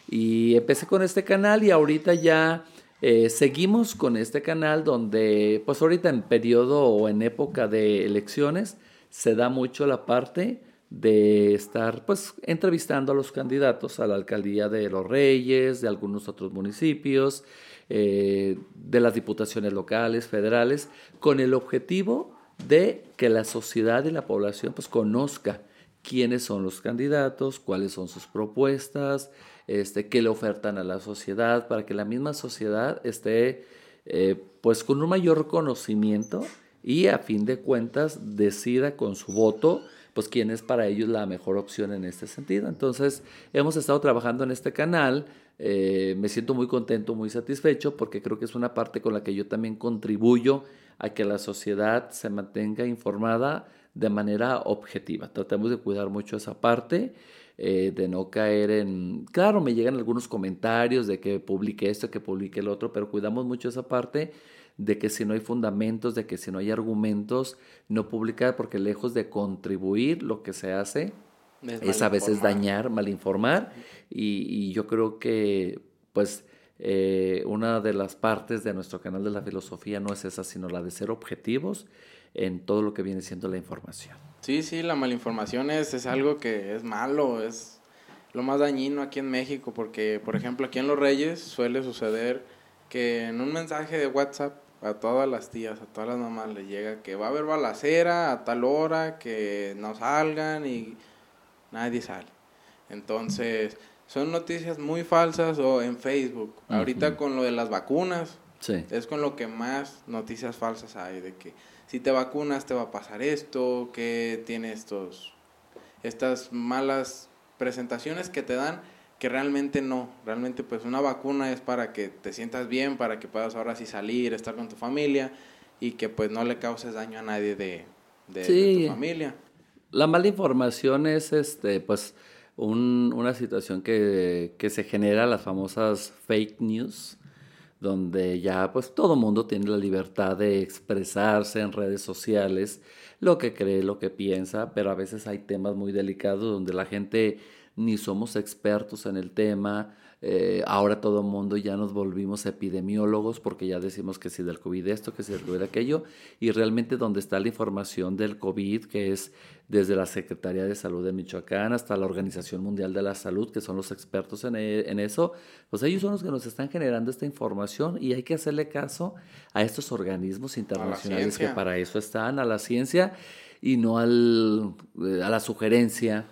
Y empecé con este canal y ahorita ya eh, seguimos con este canal donde, pues ahorita en periodo o en época de elecciones, se da mucho la parte de estar pues entrevistando a los candidatos a la alcaldía de Los Reyes, de algunos otros municipios, eh, de las diputaciones locales, federales, con el objetivo de que la sociedad y la población pues conozca quiénes son los candidatos, cuáles son sus propuestas, este, qué le ofertan a la sociedad, para que la misma sociedad esté eh, pues con un mayor conocimiento y a fin de cuentas decida con su voto pues quién es para ellos la mejor opción en este sentido. Entonces hemos estado trabajando en este canal, eh, me siento muy contento, muy satisfecho porque creo que es una parte con la que yo también contribuyo a que la sociedad se mantenga informada de manera objetiva. Tratemos de cuidar mucho esa parte. Eh, de no caer en... Claro, me llegan algunos comentarios de que publique esto, que publique el otro, pero cuidamos mucho esa parte de que si no hay fundamentos, de que si no hay argumentos, no publicar, porque lejos de contribuir, lo que se hace es, a veces dañar, malinformar, y, y yo creo que, pues, eh, una de las partes de nuestro canal de la filosofía no es esa, sino la de ser objetivos en todo lo que viene siendo la información. Sí, sí, la malinformación es, es algo que es malo, es lo más dañino aquí en México, porque, por ejemplo, aquí en Los Reyes suele suceder que en un mensaje de WhatsApp a todas las tías, a todas las mamás les llega que va a haber balacera a tal hora, que no salgan y nadie sale. Entonces, son noticias muy falsas o en Facebook. Ahorita con lo de las vacunas, es con lo que más noticias falsas hay, de que si te vacunas te va a pasar esto, que tiene estos, estas malas presentaciones que te dan que realmente no, realmente pues una vacuna es para que te sientas bien, para que puedas ahora sí salir, estar con tu familia y que pues no le causes daño a nadie de, tu familia. La mala información es este pues una situación que, que se genera las famosas fake news, donde ya pues todo mundo tiene la libertad de expresarse en redes sociales, lo que cree, lo que piensa, pero a veces hay temas muy delicados donde la gente ni somos expertos en el tema, eh, ahora todo el mundo ya nos volvimos epidemiólogos porque ya decimos que si del COVID esto, que si del COVID aquello, y realmente donde está la información del COVID, que es desde la Secretaría de Salud de Michoacán hasta la Organización Mundial de la Salud, que son los expertos en, e, en eso, pues ellos son los que nos están generando esta información y hay que hacerle caso a estos organismos internacionales que para eso están, a la ciencia y no al, eh, a la sugerencia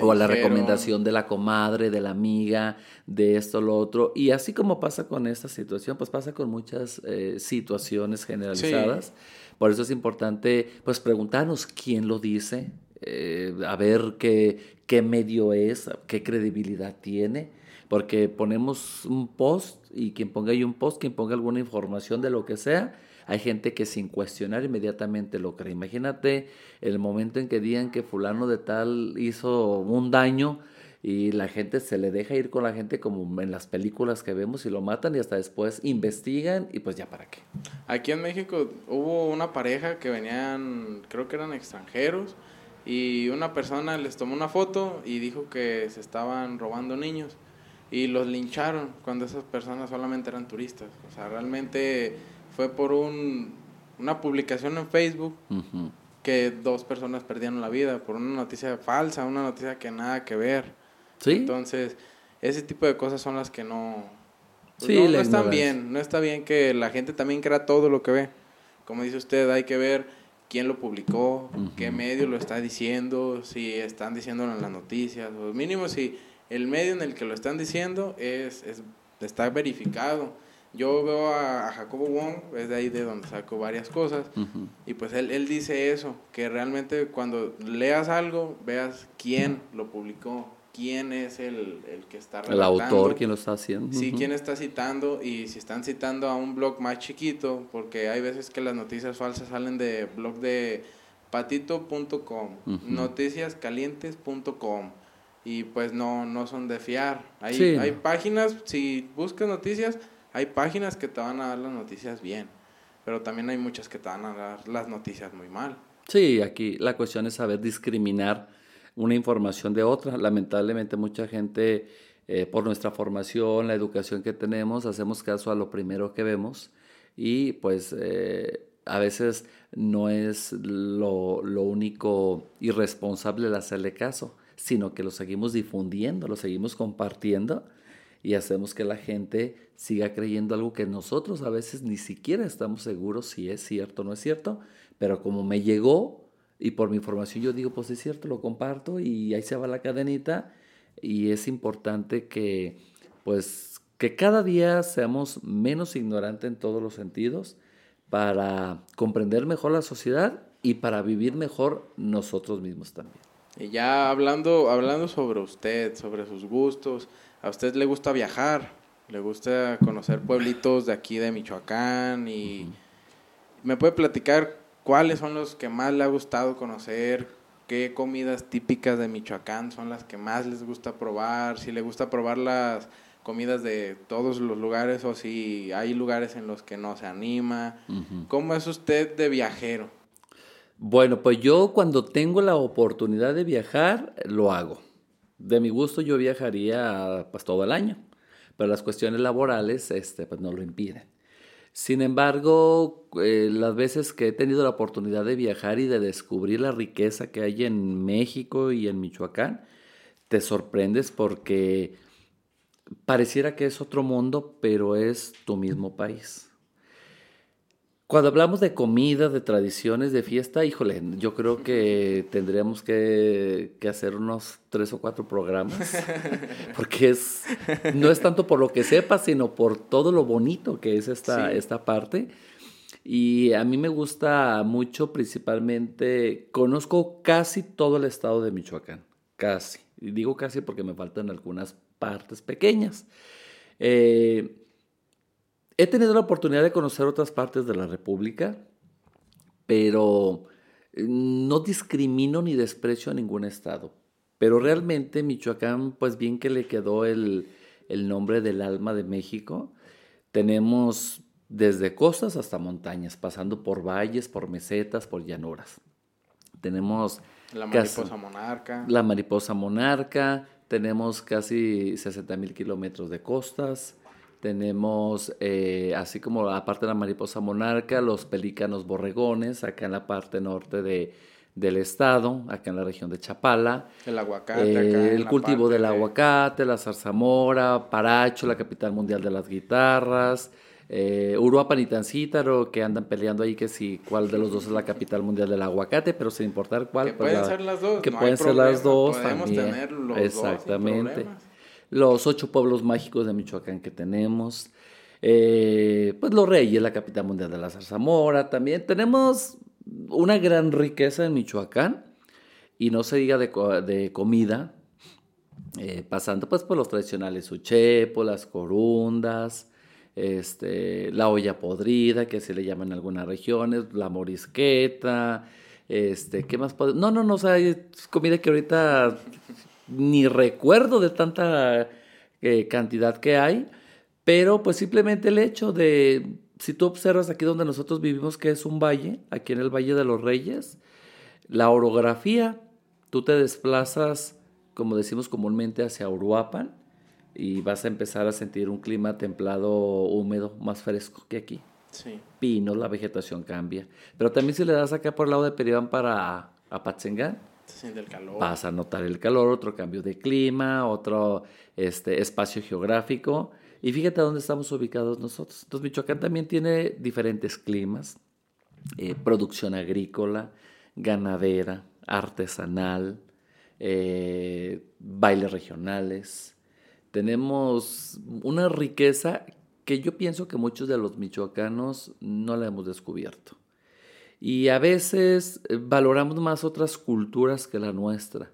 o a la recomendación de la comadre, de la amiga, de esto, lo otro. Y así como pasa con esta situación, pues pasa con muchas eh, situaciones generalizadas. Por eso es importante, pues, preguntarnos quién lo dice, eh, a ver qué, qué medio es, qué credibilidad tiene. Porque ponemos un post y quien ponga ahí un post, quien ponga alguna información de lo que sea, hay gente que sin cuestionar inmediatamente lo cree. Imagínate el momento en que digan que fulano de tal hizo un daño y la gente se le deja ir con la gente como en las películas que vemos y lo matan y hasta después investigan y pues ya para qué. Aquí en México hubo una pareja que venían, creo que eran extranjeros y una persona les tomó una foto y dijo que se estaban robando niños y los lincharon cuando esas personas solamente eran turistas. O sea, realmente fue por un una publicación en Facebook que dos personas perdieron la vida por una noticia falsa, una noticia que nada que ver. Sí. Entonces, ese tipo de cosas son las que no... pues Sí, no, están bien, no está bien que la gente también crea todo lo que ve. Como dice usted, hay que ver quién lo publicó, qué medio lo está diciendo, si están diciéndolo en las noticias, o mínimo si el medio en el que lo están diciendo es, es está verificado. Yo veo a, a Jacobo Wong, es de ahí de donde saco varias cosas, y pues él, él dice eso, que realmente cuando leas algo, veas quién lo publicó, quién es el, el que está El autor, relatando. ¿quién lo está haciendo? Sí, quién está citando y si están citando a un blog más chiquito, porque hay veces que las noticias falsas salen de blog de patito.com, Ujú. noticiascalientes.com y pues no, no son de fiar. Hay, Sí, hay páginas, si buscas noticias, hay páginas que te van a dar las noticias bien, pero también hay muchas que te van a dar las noticias muy mal. Sí, aquí la cuestión es saber discriminar una información de otra. Lamentablemente mucha gente, eh, por nuestra formación, la educación que tenemos, hacemos caso a lo primero que vemos y pues eh, a veces no es lo, lo único irresponsable el hacerle caso, sino que lo seguimos difundiendo, lo seguimos compartiendo y hacemos que la gente siga creyendo algo que nosotros a veces ni siquiera estamos seguros si es cierto o no es cierto, pero como me llegó y por mi información yo digo, pues es cierto, lo comparto y ahí se va la cadenita y es importante que pues que cada día seamos menos ignorantes en todos los sentidos para comprender mejor la sociedad y para vivir mejor nosotros mismos también. Y ya hablando, hablando sobre usted, sobre sus gustos, a usted le gusta viajar, le gusta conocer pueblitos de aquí de Michoacán y me puede platicar cuáles son los que más le ha gustado conocer, qué comidas típicas de Michoacán son las que más les gusta probar, si le gusta probar las comidas de todos los lugares o si hay lugares en los que no se anima. ¿Cómo es usted de viajero? Bueno, pues yo cuando tengo la oportunidad de viajar, lo hago. De mi gusto yo viajaría pues todo el año, pero las cuestiones laborales este, pues, no lo impiden. Sin embargo, eh, las veces que he tenido la oportunidad de viajar y de descubrir la riqueza que hay en México y en Michoacán, te sorprendes porque pareciera que es otro mundo, pero es tu mismo país. Cuando hablamos de comida, de tradiciones, de fiesta, híjole, yo creo que tendríamos que, que hacer unos tres o cuatro programas, porque es, no es tanto por lo que sepa, sino por todo lo bonito que es esta, Sí. esta parte. Y a mí me gusta mucho, principalmente, conozco casi todo el estado de Michoacán, casi. Y digo casi porque me faltan algunas partes pequeñas. Eh, He tenido la oportunidad de conocer otras partes de la República, pero eh, no discrimino ni desprecio a ningún estado. Pero realmente Michoacán, pues bien que le quedó el, el nombre del alma de México. Tenemos desde costas hasta montañas, pasando por valles, por mesetas, por llanuras. Tenemos La casi- mariposa monarca. la mariposa monarca, tenemos casi 60 mil kilómetros de costas, tenemos, eh, así como aparte de la mariposa monarca, los pelícanos borregones, acá en la parte norte de, del estado, acá en la región de Chapala, El aguacate. eh, acá el la cultivo del de- aguacate, la zarzamora, Paracho, la capital mundial de las guitarras, eh, Uruapan y Tancítaro, que andan peleando ahí que si cuál de los dos es la capital mundial del aguacate, pero sin importar cuál. Que pues pueden la- ser las dos. Que no pueden ser las dos Podemos también. tener los dos sin Exactamente. problemas. Los ocho pueblos mágicos de Michoacán que tenemos. eh, pues los Reyes, la capital mundial de la zarzamora también. Tenemos una gran riqueza en Michoacán. Y no se diga de, co- de comida, eh, pasando pues por los tradicionales uchepo, las corundas, este, la olla podrida, que se le llaman en algunas regiones, la morisqueta, este, ¿qué más? No, no, no, o sea, es comida que ahorita ni recuerdo de tanta eh, cantidad que hay, pero pues simplemente el hecho de, si tú observas aquí donde nosotros vivimos, que es un valle, aquí en el Valle de los Reyes, la orografía, tú te desplazas, como decimos comúnmente, hacia Uruapan y vas a empezar a sentir un clima templado, húmedo, más fresco que aquí. Sí. pinos, la vegetación cambia. Pero también si le das acá por el lado de Peribán para Apatzingán, Vas a notar el calor, otro cambio de clima, otro este, espacio geográfico. Y fíjate dónde estamos ubicados nosotros. Entonces, Michoacán también tiene diferentes climas, eh, producción agrícola, ganadera, artesanal, eh, bailes regionales. Tenemos una riqueza que yo pienso que muchos de los michoacanos no la hemos descubierto. Y a veces eh, valoramos más otras culturas que la nuestra.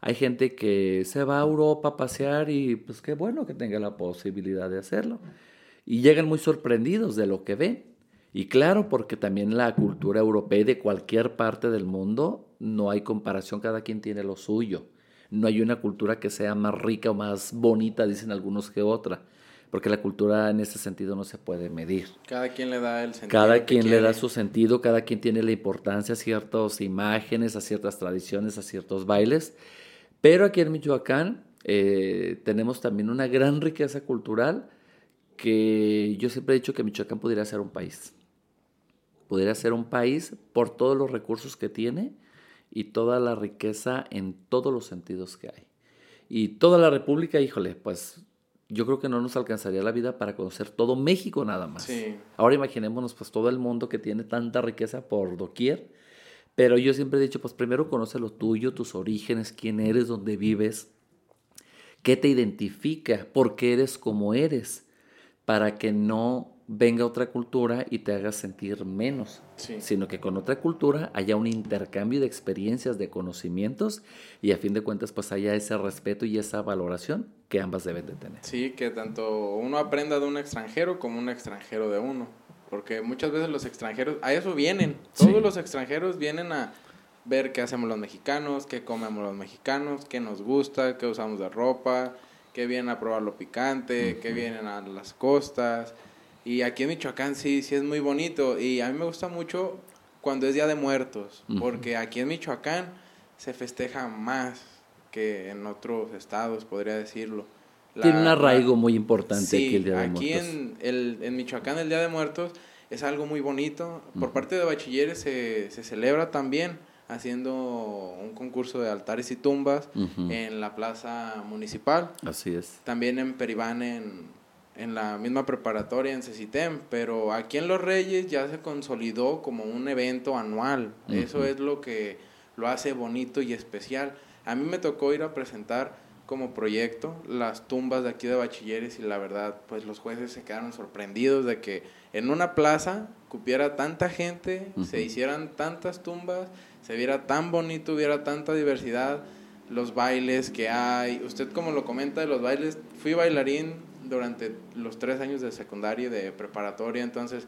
Hay gente que se va a Europa a pasear y pues qué bueno que tenga la posibilidad de hacerlo. Y llegan muy sorprendidos de lo que ven. Y claro, porque también la cultura europea y de cualquier parte del mundo no hay comparación, cada quien tiene lo suyo. No hay una cultura que sea más rica o más bonita, dicen algunos, que otra. Porque la cultura en ese sentido no se puede medir. Cada quien le da el sentido. Cada quien le da su sentido, cada quien tiene la importancia a ciertas imágenes, a ciertas tradiciones, a ciertos bailes. Pero aquí en Michoacán eh, tenemos también una gran riqueza cultural que yo siempre he dicho que Michoacán podría ser un país. Podría ser un país por todos los recursos que tiene y toda la riqueza en todos los sentidos que hay. Y toda la República, híjole, pues yo creo que no nos alcanzaría la vida para conocer todo México nada más. Sí. Ahora imaginémonos pues todo el mundo que tiene tanta riqueza por doquier. Pero yo siempre he dicho, pues primero conoce lo tuyo, tus orígenes, quién eres, dónde vives, qué te identifica, por qué eres como eres, para que no venga otra cultura y te haga sentir menos, Sí. sino que con otra cultura haya un intercambio de experiencias, de conocimientos y a fin de cuentas pues haya ese respeto y esa valoración que ambas deben de tener. Sí, que tanto uno aprenda de un extranjero como un extranjero de uno. Porque muchas veces los extranjeros, a eso vienen. Sí. Todos los extranjeros vienen a ver qué hacemos los mexicanos, qué comemos los mexicanos, qué nos gusta, qué usamos de ropa, qué vienen a probar lo picante, qué vienen a las costas. Y aquí en Michoacán sí, sí es muy bonito. Y a mí me gusta mucho cuando es Día de Muertos. Porque aquí en Michoacán se festeja más que en otros estados, podría decirlo. La- Tiene un arraigo muy importante Sí, aquí el Día de aquí Muertos. en, el, en Michoacán el Día de Muertos es algo muy bonito. Por parte de bachilleres se, se celebra también haciendo un concurso de altares y tumbas en la plaza municipal. Así es. También en Peribán, en, en la misma preparatoria en Cecitem. Pero aquí en Los Reyes ya se consolidó como un evento anual. Eso es lo que lo hace bonito y especial. A mí me tocó ir a presentar como proyecto las tumbas de aquí de bachilleres y la verdad, pues los jueces se quedaron sorprendidos de que en una plaza cupiera tanta gente, se hicieran tantas tumbas, se viera tan bonito, hubiera tanta diversidad, los bailes que hay. Usted como lo comenta de los bailes, fui bailarín durante los tres años de secundaria y de preparatoria, entonces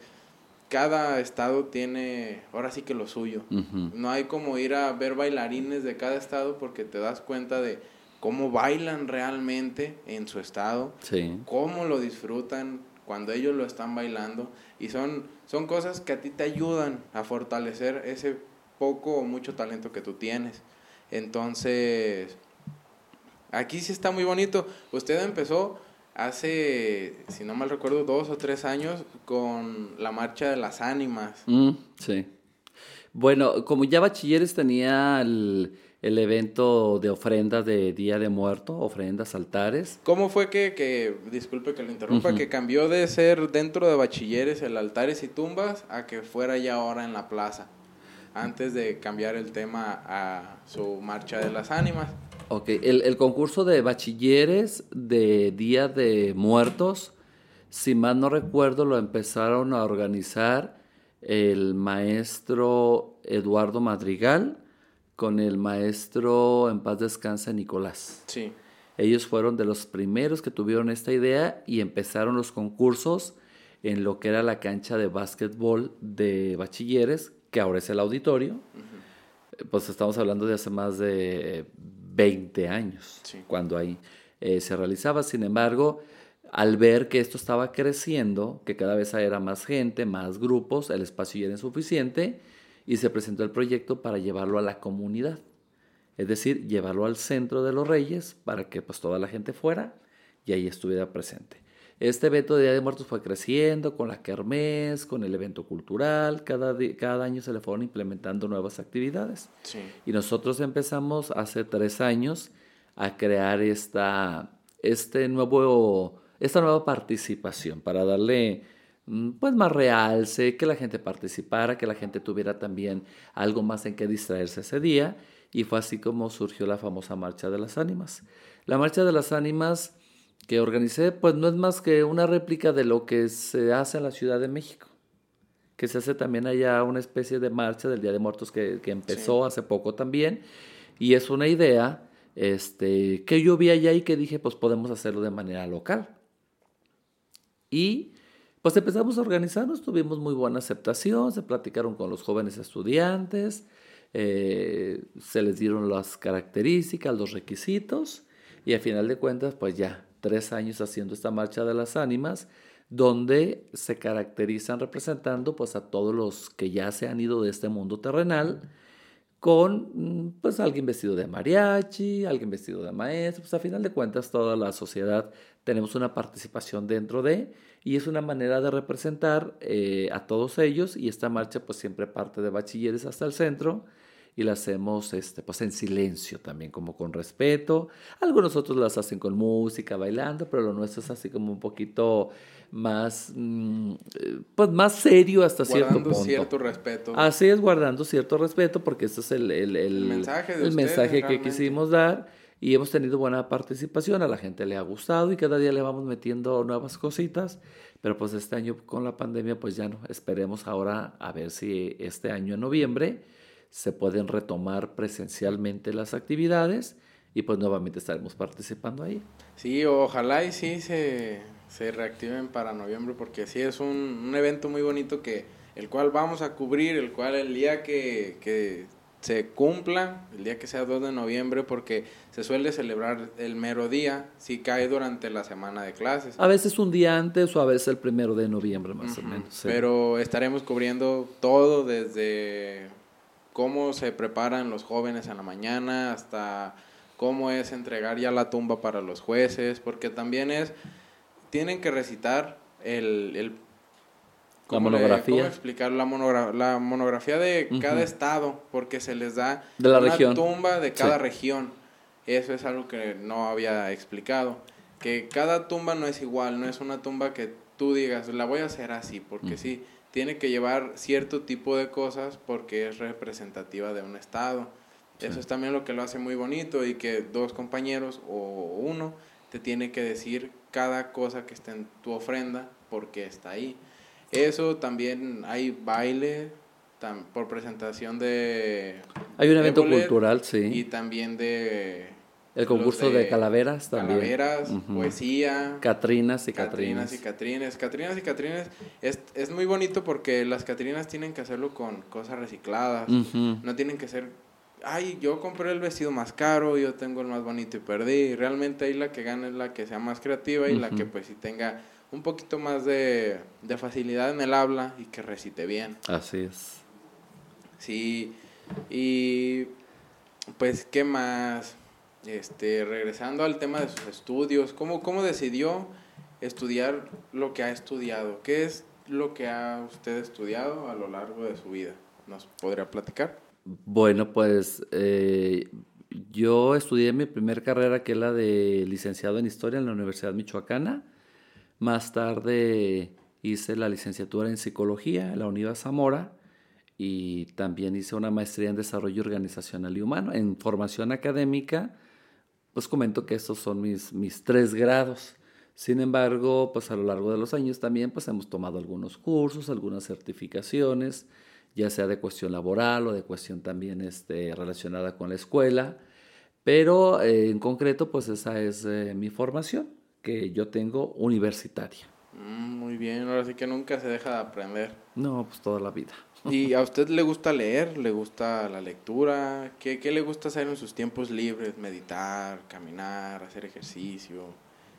cada estado tiene ahora sí que lo suyo. Ujú. No hay como ir a ver bailarines de cada estado porque te das cuenta de cómo bailan realmente en su estado, Sí. cómo lo disfrutan cuando ellos lo están bailando y son, son cosas que a ti te ayudan a fortalecer ese poco o mucho talento que tú tienes. Entonces, aquí sí está muy bonito. Usted empezó hace, si no mal recuerdo, dos o tres años con la marcha de las ánimas. Mm, sí. Bueno, como ya Bachilleres tenía el, el evento de ofrendas de Día de Muerto, ofrendas, altares. ¿Cómo fue que, que disculpe que lo interrumpa, que cambió de ser dentro de bachilleres el altares y tumbas a que fuera ya ahora en la plaza? Antes de cambiar el tema a su marcha de las ánimas. Ok, el, el concurso de Bachilleres de Día de Muertos, si mal no recuerdo, lo empezaron a organizar el maestro Eduardo Madrigal con el maestro en paz descansa Nicolás. Sí. Ellos fueron de los primeros que tuvieron esta idea y empezaron los concursos en lo que era la cancha de básquetbol de bachilleres, que ahora es el auditorio. Eh, Pues estamos hablando de hace más de 20 años, Sí. cuando ahí eh, se realizaba. Sin embargo, al ver que esto estaba creciendo, que cada vez era más gente, más grupos, el espacio ya era insuficiente y se presentó el proyecto para llevarlo a la comunidad. Es decir, llevarlo al centro de los reyes para que pues toda la gente fuera y ahí estuviera presente. Este evento de Día de Muertos fue creciendo con la kermés, con el evento cultural, cada, cada año se le fueron implementando nuevas actividades. Y nosotros empezamos hace tres años a crear esta, este nuevo, esta nueva participación para darle mm, pues más realce, que la gente participara, que la gente tuviera también algo más en que distraerse ese día y fue así como surgió la famosa Marcha de las Ánimas. La Marcha de las Ánimas que organicé pues no es más que una réplica de lo que se hace en la Ciudad de México, que se hace también allá una especie de marcha del Día de Muertos que, empezó hace poco también y es una idea este, que yo vi allá y que dije, pues podemos hacerlo de manera local. Y pues empezamos a organizarnos, tuvimos muy buena aceptación, se platicaron con los jóvenes estudiantes, eh, se les dieron las características, los requisitos, y al final de cuentas, pues ya, tres años haciendo esta marcha de las ánimas, donde se caracterizan representando pues a todos los que ya se han ido de este mundo terrenal, con mm, pues alguien vestido de mariachi, alguien vestido de maestro, pues a final de cuentas toda la sociedad tenemos una participación dentro de y es una manera de representar eh, a todos ellos y esta marcha pues siempre parte de bachilleres hasta el centro y la hacemos este, pues en silencio también, como con respeto. Algunos otros las hacen con música, bailando, pero lo nuestro es así como un poquito más, mm, pues más serio hasta cierto punto. Guardando cierto respeto. Así es, guardando cierto respeto, porque este es el, el, el, mensaje, el mensaje que quisimos dar y hemos tenido buena participación, a la gente le ha gustado y cada día le vamos metiendo nuevas cositas, pero pues este año con la pandemia pues ya no, esperemos ahora a ver si este año en noviembre se pueden retomar presencialmente las actividades y pues nuevamente estaremos participando ahí. Sí, ojalá y sí se, reactiven para noviembre porque sí es un, evento muy bonito que el cual vamos a cubrir, el cual el día que, que se cumpla, el día que sea 2 de noviembre, porque se suele celebrar el mero día, si cae durante la semana de clases. A veces un día antes o a veces el primero de noviembre más o menos. Pero estaremos cubriendo todo desde cómo se preparan los jóvenes en la mañana, hasta cómo es entregar ya la tumba para los jueces, porque también es, tienen que recitar el... el la monografía. ¿Cómo explicar la, la monografía de cada estado? Porque se les da de la una tumba de cada región. Eso es algo que no había explicado. Que cada tumba no es igual, no es una tumba que tú digas, la voy a hacer así, porque sí tiene que llevar cierto tipo de cosas porque es representativa de un estado. Eso es también lo que lo hace muy bonito y que dos compañeros o uno te tiene que decir cada cosa que está en tu ofrenda porque está ahí. Eso también hay baile por presentación de... Hay un evento cultural, sí. Y también de el concurso de, calaveras también. Calaveras, poesía. Catrinas y Catrinas. Catrinas y Catrines. Catrinas y Catrines es, es muy bonito porque las Catrinas tienen que hacerlo con cosas recicladas. No tienen que ser, ay, yo compré el vestido más caro, yo tengo el más bonito y perdí. Realmente ahí la que gana es la que sea más creativa y la que pues si tenga un poquito más de, de facilidad en el habla y que recite bien. Así es. Sí, y pues, ¿qué más? Este, regresando al tema de sus estudios, ¿cómo, ¿cómo decidió estudiar lo que ha estudiado? ¿Qué es lo que ha usted estudiado a lo largo de su vida? ¿Nos podría platicar? Bueno, pues eh, yo estudié mi primera carrera, que es la de licenciado en Historia en la Universidad Michoacana. Más tarde hice la licenciatura en Psicología en la Unidad Zamora y también hice una maestría en Desarrollo Organizacional y Humano. En formación académica pues comento que estos son mis, mis tres grados. Sin embargo, pues a lo largo de los años también pues hemos tomado algunos cursos, algunas certificaciones, ya sea de cuestión laboral o de cuestión también este, relacionada con la escuela. Pero eh, en concreto, pues esa es eh, mi formación que yo tengo universitaria. Mm, muy bien, ahora sí que nunca se deja de aprender. No, pues toda la vida. ¿Y a usted le gusta leer? ¿Le gusta la lectura? ¿Qué, ¿Qué, le gusta hacer en sus tiempos libres? ¿Meditar, caminar, hacer ejercicio?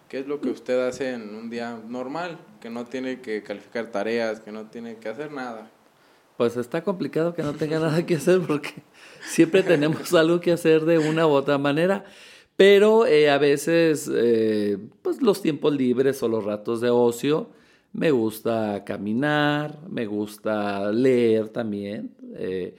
¿Qué es lo que usted hace en un día normal? Que no tiene que calificar tareas, que no tiene que hacer nada. Pues está complicado que no tenga nada que hacer porque siempre tenemos algo que hacer de una u otra manera. Pero eh, a veces, eh, pues los tiempos libres o los ratos de ocio, me gusta caminar, me gusta leer también, eh,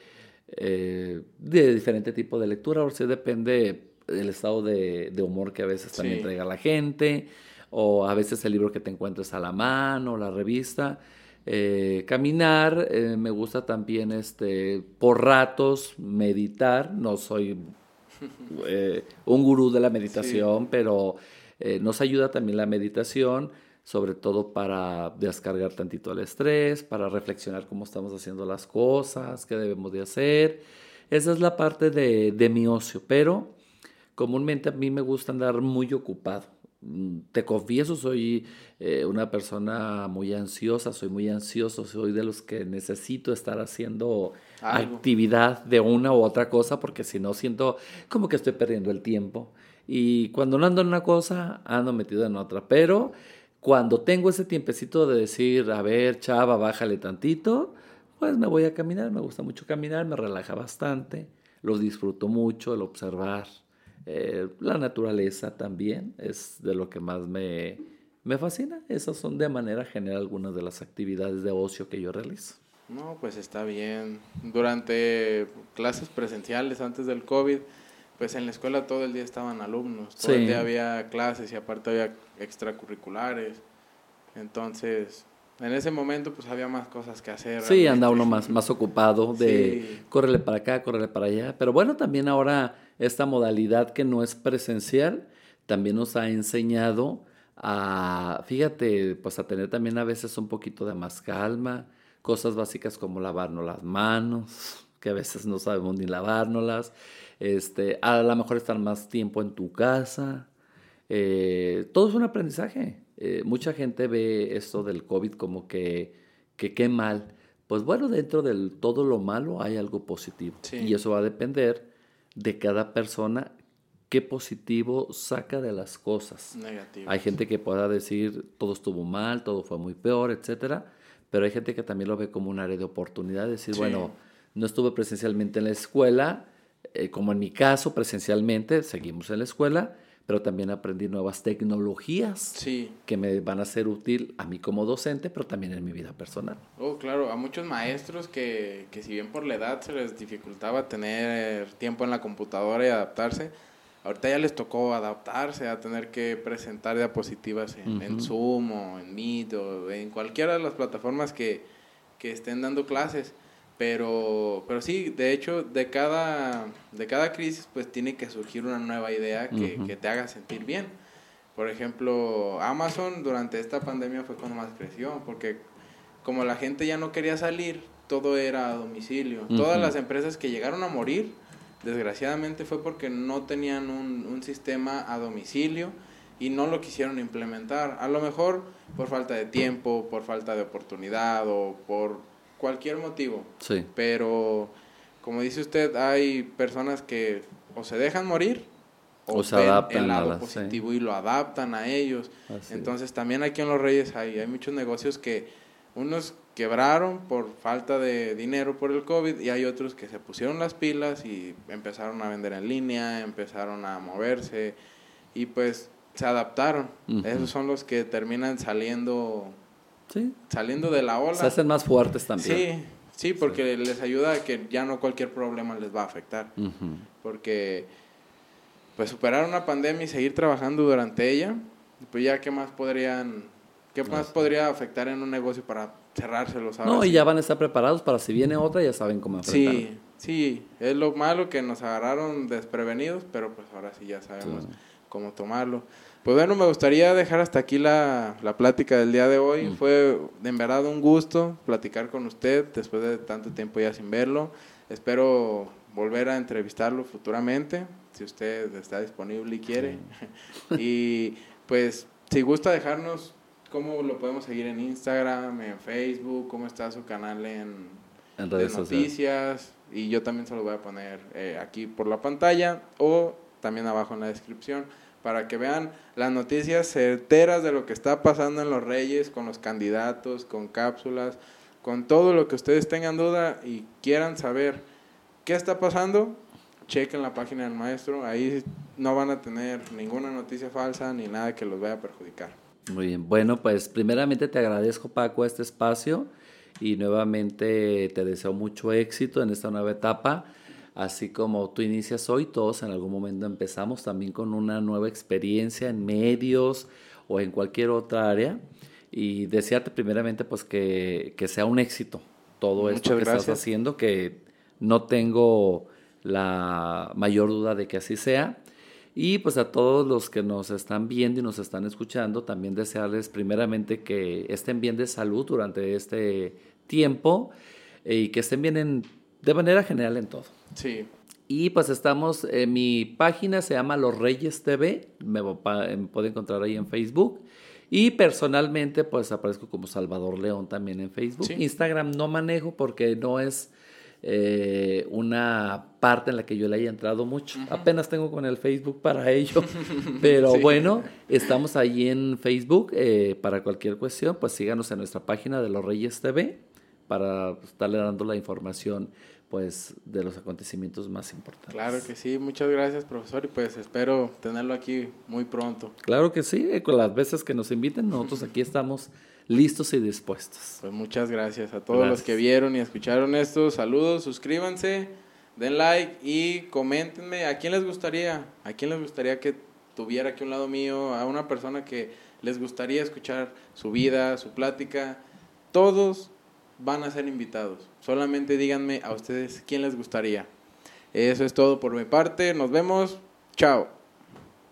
de diferente tipo de lectura, o sea, depende del estado de, humor que a veces también traiga la gente, o a veces el libro que te encuentres a la mano, la revista. caminar, me gusta también este, por ratos meditar, no soy eh, un gurú de la meditación, pero eh, nos ayuda también la meditación, sobre todo para descargar tantito el estrés, para reflexionar cómo estamos haciendo las cosas, qué debemos de hacer. Esa es la parte de, de mi ocio, pero comúnmente a mí me gusta andar muy ocupado. Mm, te confieso, soy eh, una persona muy ansiosa, soy muy ansioso, soy de los que necesito estar haciendo actividad de una u otra cosa porque si no siento como que estoy perdiendo el tiempo. Y cuando no ando en una cosa, ando metido en otra. Pero cuando tengo ese tiempecito de decir, a ver, chava, bájale tantito, pues me voy a caminar, me gusta mucho caminar, me relaja bastante, lo disfruto mucho, el observar eh, la naturaleza también es de lo que más me, me fascina. Esas son de manera general algunas de las actividades de ocio que yo realizo. No, pues está bien. Durante clases presenciales antes del COVID, pues en la escuela todo el día estaban alumnos, todo el día había clases y aparte había extracurriculares. Entonces, en ese momento pues había más cosas que hacer. Sí, anda uno más, más ocupado de córrele para acá, córrele para allá. Pero bueno, también ahora esta modalidad que no es presencial también nos ha enseñado a, fíjate, pues a tener también a veces un poquito de más calma, cosas básicas como lavarnos las manos, que a veces no sabemos ni lavárnoslas, este, a lo mejor estar más tiempo en tu casa, eh, todo es un aprendizaje. Eh, mucha gente ve esto del COVID como que, que qué mal. Pues bueno, dentro de todo lo malo hay algo positivo. Y eso va a depender de cada persona qué positivo saca de las cosas. Hay gente que pueda decir todo estuvo mal, todo fue muy peor, etcétera, pero hay gente que también lo ve como un área de oportunidad, decir, bueno, no estuve presencialmente en la escuela, eh, como en mi caso, presencialmente, seguimos en la escuela, pero también aprendí nuevas tecnologías que me van a ser útil a mí como docente, pero también en mi vida personal. Oh, claro, a muchos maestros que, que si bien por la edad se les dificultaba tener tiempo en la computadora y adaptarse, ahorita ya les tocó adaptarse a tener que presentar diapositivas en, en Zoom o en Meet o en cualquiera de las plataformas que, que estén dando clases. Pero, pero sí, de hecho, de cada, de cada crisis, pues tiene que surgir una nueva idea que, que te haga sentir bien. Por ejemplo, Amazon durante esta pandemia fue cuando más creció, porque como la gente ya no quería salir, todo era a domicilio. Todas las empresas que llegaron a morir, desgraciadamente fue porque no tenían un, un sistema a domicilio y no lo quisieron implementar. A lo mejor por falta de tiempo, por falta de oportunidad o por cualquier motivo. Sí. Pero, como dice usted, hay personas que o se dejan morir o, se adaptan el lado positivo y lo adaptan a ellos. Entonces, también aquí en Los Reyes hay, hay muchos negocios que unos quebraron por falta de dinero por el COVID y hay otros que se pusieron las pilas y empezaron a vender en línea, empezaron a moverse y pues se adaptaron. Esos son los que terminan saliendo Saliendo de la ola. Se hacen más fuertes también. Sí, sí, porque les ayuda a que ya no cualquier problema les va a afectar. Porque, pues, superar una pandemia y seguir trabajando durante ella, pues ya qué más podrían, qué más podría afectar en un negocio para cerrárselos. No, y ya van a estar preparados para si viene otra, ya saben cómo enfrentar. Sí, sí, es lo malo que nos agarraron desprevenidos, pero pues ahora sí ya sabemos cómo tomarlo. Pues bueno, me gustaría dejar hasta aquí la, la plática del día de hoy. Mm. Fue en verdad un gusto platicar con usted después de tanto tiempo ya sin verlo. Espero volver a entrevistarlo futuramente, si usted está disponible y quiere. y pues si gusta dejarnos cómo lo podemos seguir en Instagram, en Facebook, cómo está su canal en, en redes noticias. Y yo también se lo voy a poner eh, aquí por la pantalla o también abajo en la descripción para que vean las noticias certeras de lo que está pasando en Los Reyes, con los candidatos, con cápsulas, con todo lo que ustedes tengan duda y quieran saber qué está pasando, chequen la página del maestro, ahí no van a tener ninguna noticia falsa ni nada que los vaya a perjudicar. Muy bien, bueno, pues primeramente te agradezco Paco este espacio y nuevamente te deseo mucho éxito en esta nueva etapa. Así como tú inicias hoy, todos en algún momento empezamos también con una nueva experiencia en medios o en cualquier otra área. Y desearte primeramente pues que, que sea un éxito todo esto que estás haciendo, que no tengo la mayor duda de que así sea. Y pues a todos los que nos están viendo y nos están escuchando, también desearles primeramente que estén bien de salud durante este tiempo eh, y que estén bien de manera general en todo. Sí. Y pues estamos, en mi página se llama Los Reyes TV, me, me puede encontrar ahí en Facebook. Y personalmente pues aparezco como Salvador León también en Facebook. Instagram no manejo porque no es eh, una parte en la que yo le haya entrado mucho. Apenas tengo con el Facebook para ello. Pero bueno, estamos ahí en Facebook. Eh, para cualquier cuestión, pues síganos en nuestra página de Los Reyes TV para estarle dando la información pues de los acontecimientos más importantes. Claro que sí, muchas gracias profesor y pues espero tenerlo aquí muy pronto. Claro que sí, eh, con las veces que nos inviten, nosotros aquí estamos listos y dispuestos. Pues muchas gracias a todos los que vieron y escucharon esto, saludos, suscríbanse, den like y coméntenme a quién les gustaría, a quién les gustaría que tuviera aquí a un lado mío, a una persona que les gustaría escuchar su vida, su plática, todos van a ser invitados. Solamente díganme a ustedes quién les gustaría. Eso es todo por mi parte. Nos vemos. Chao.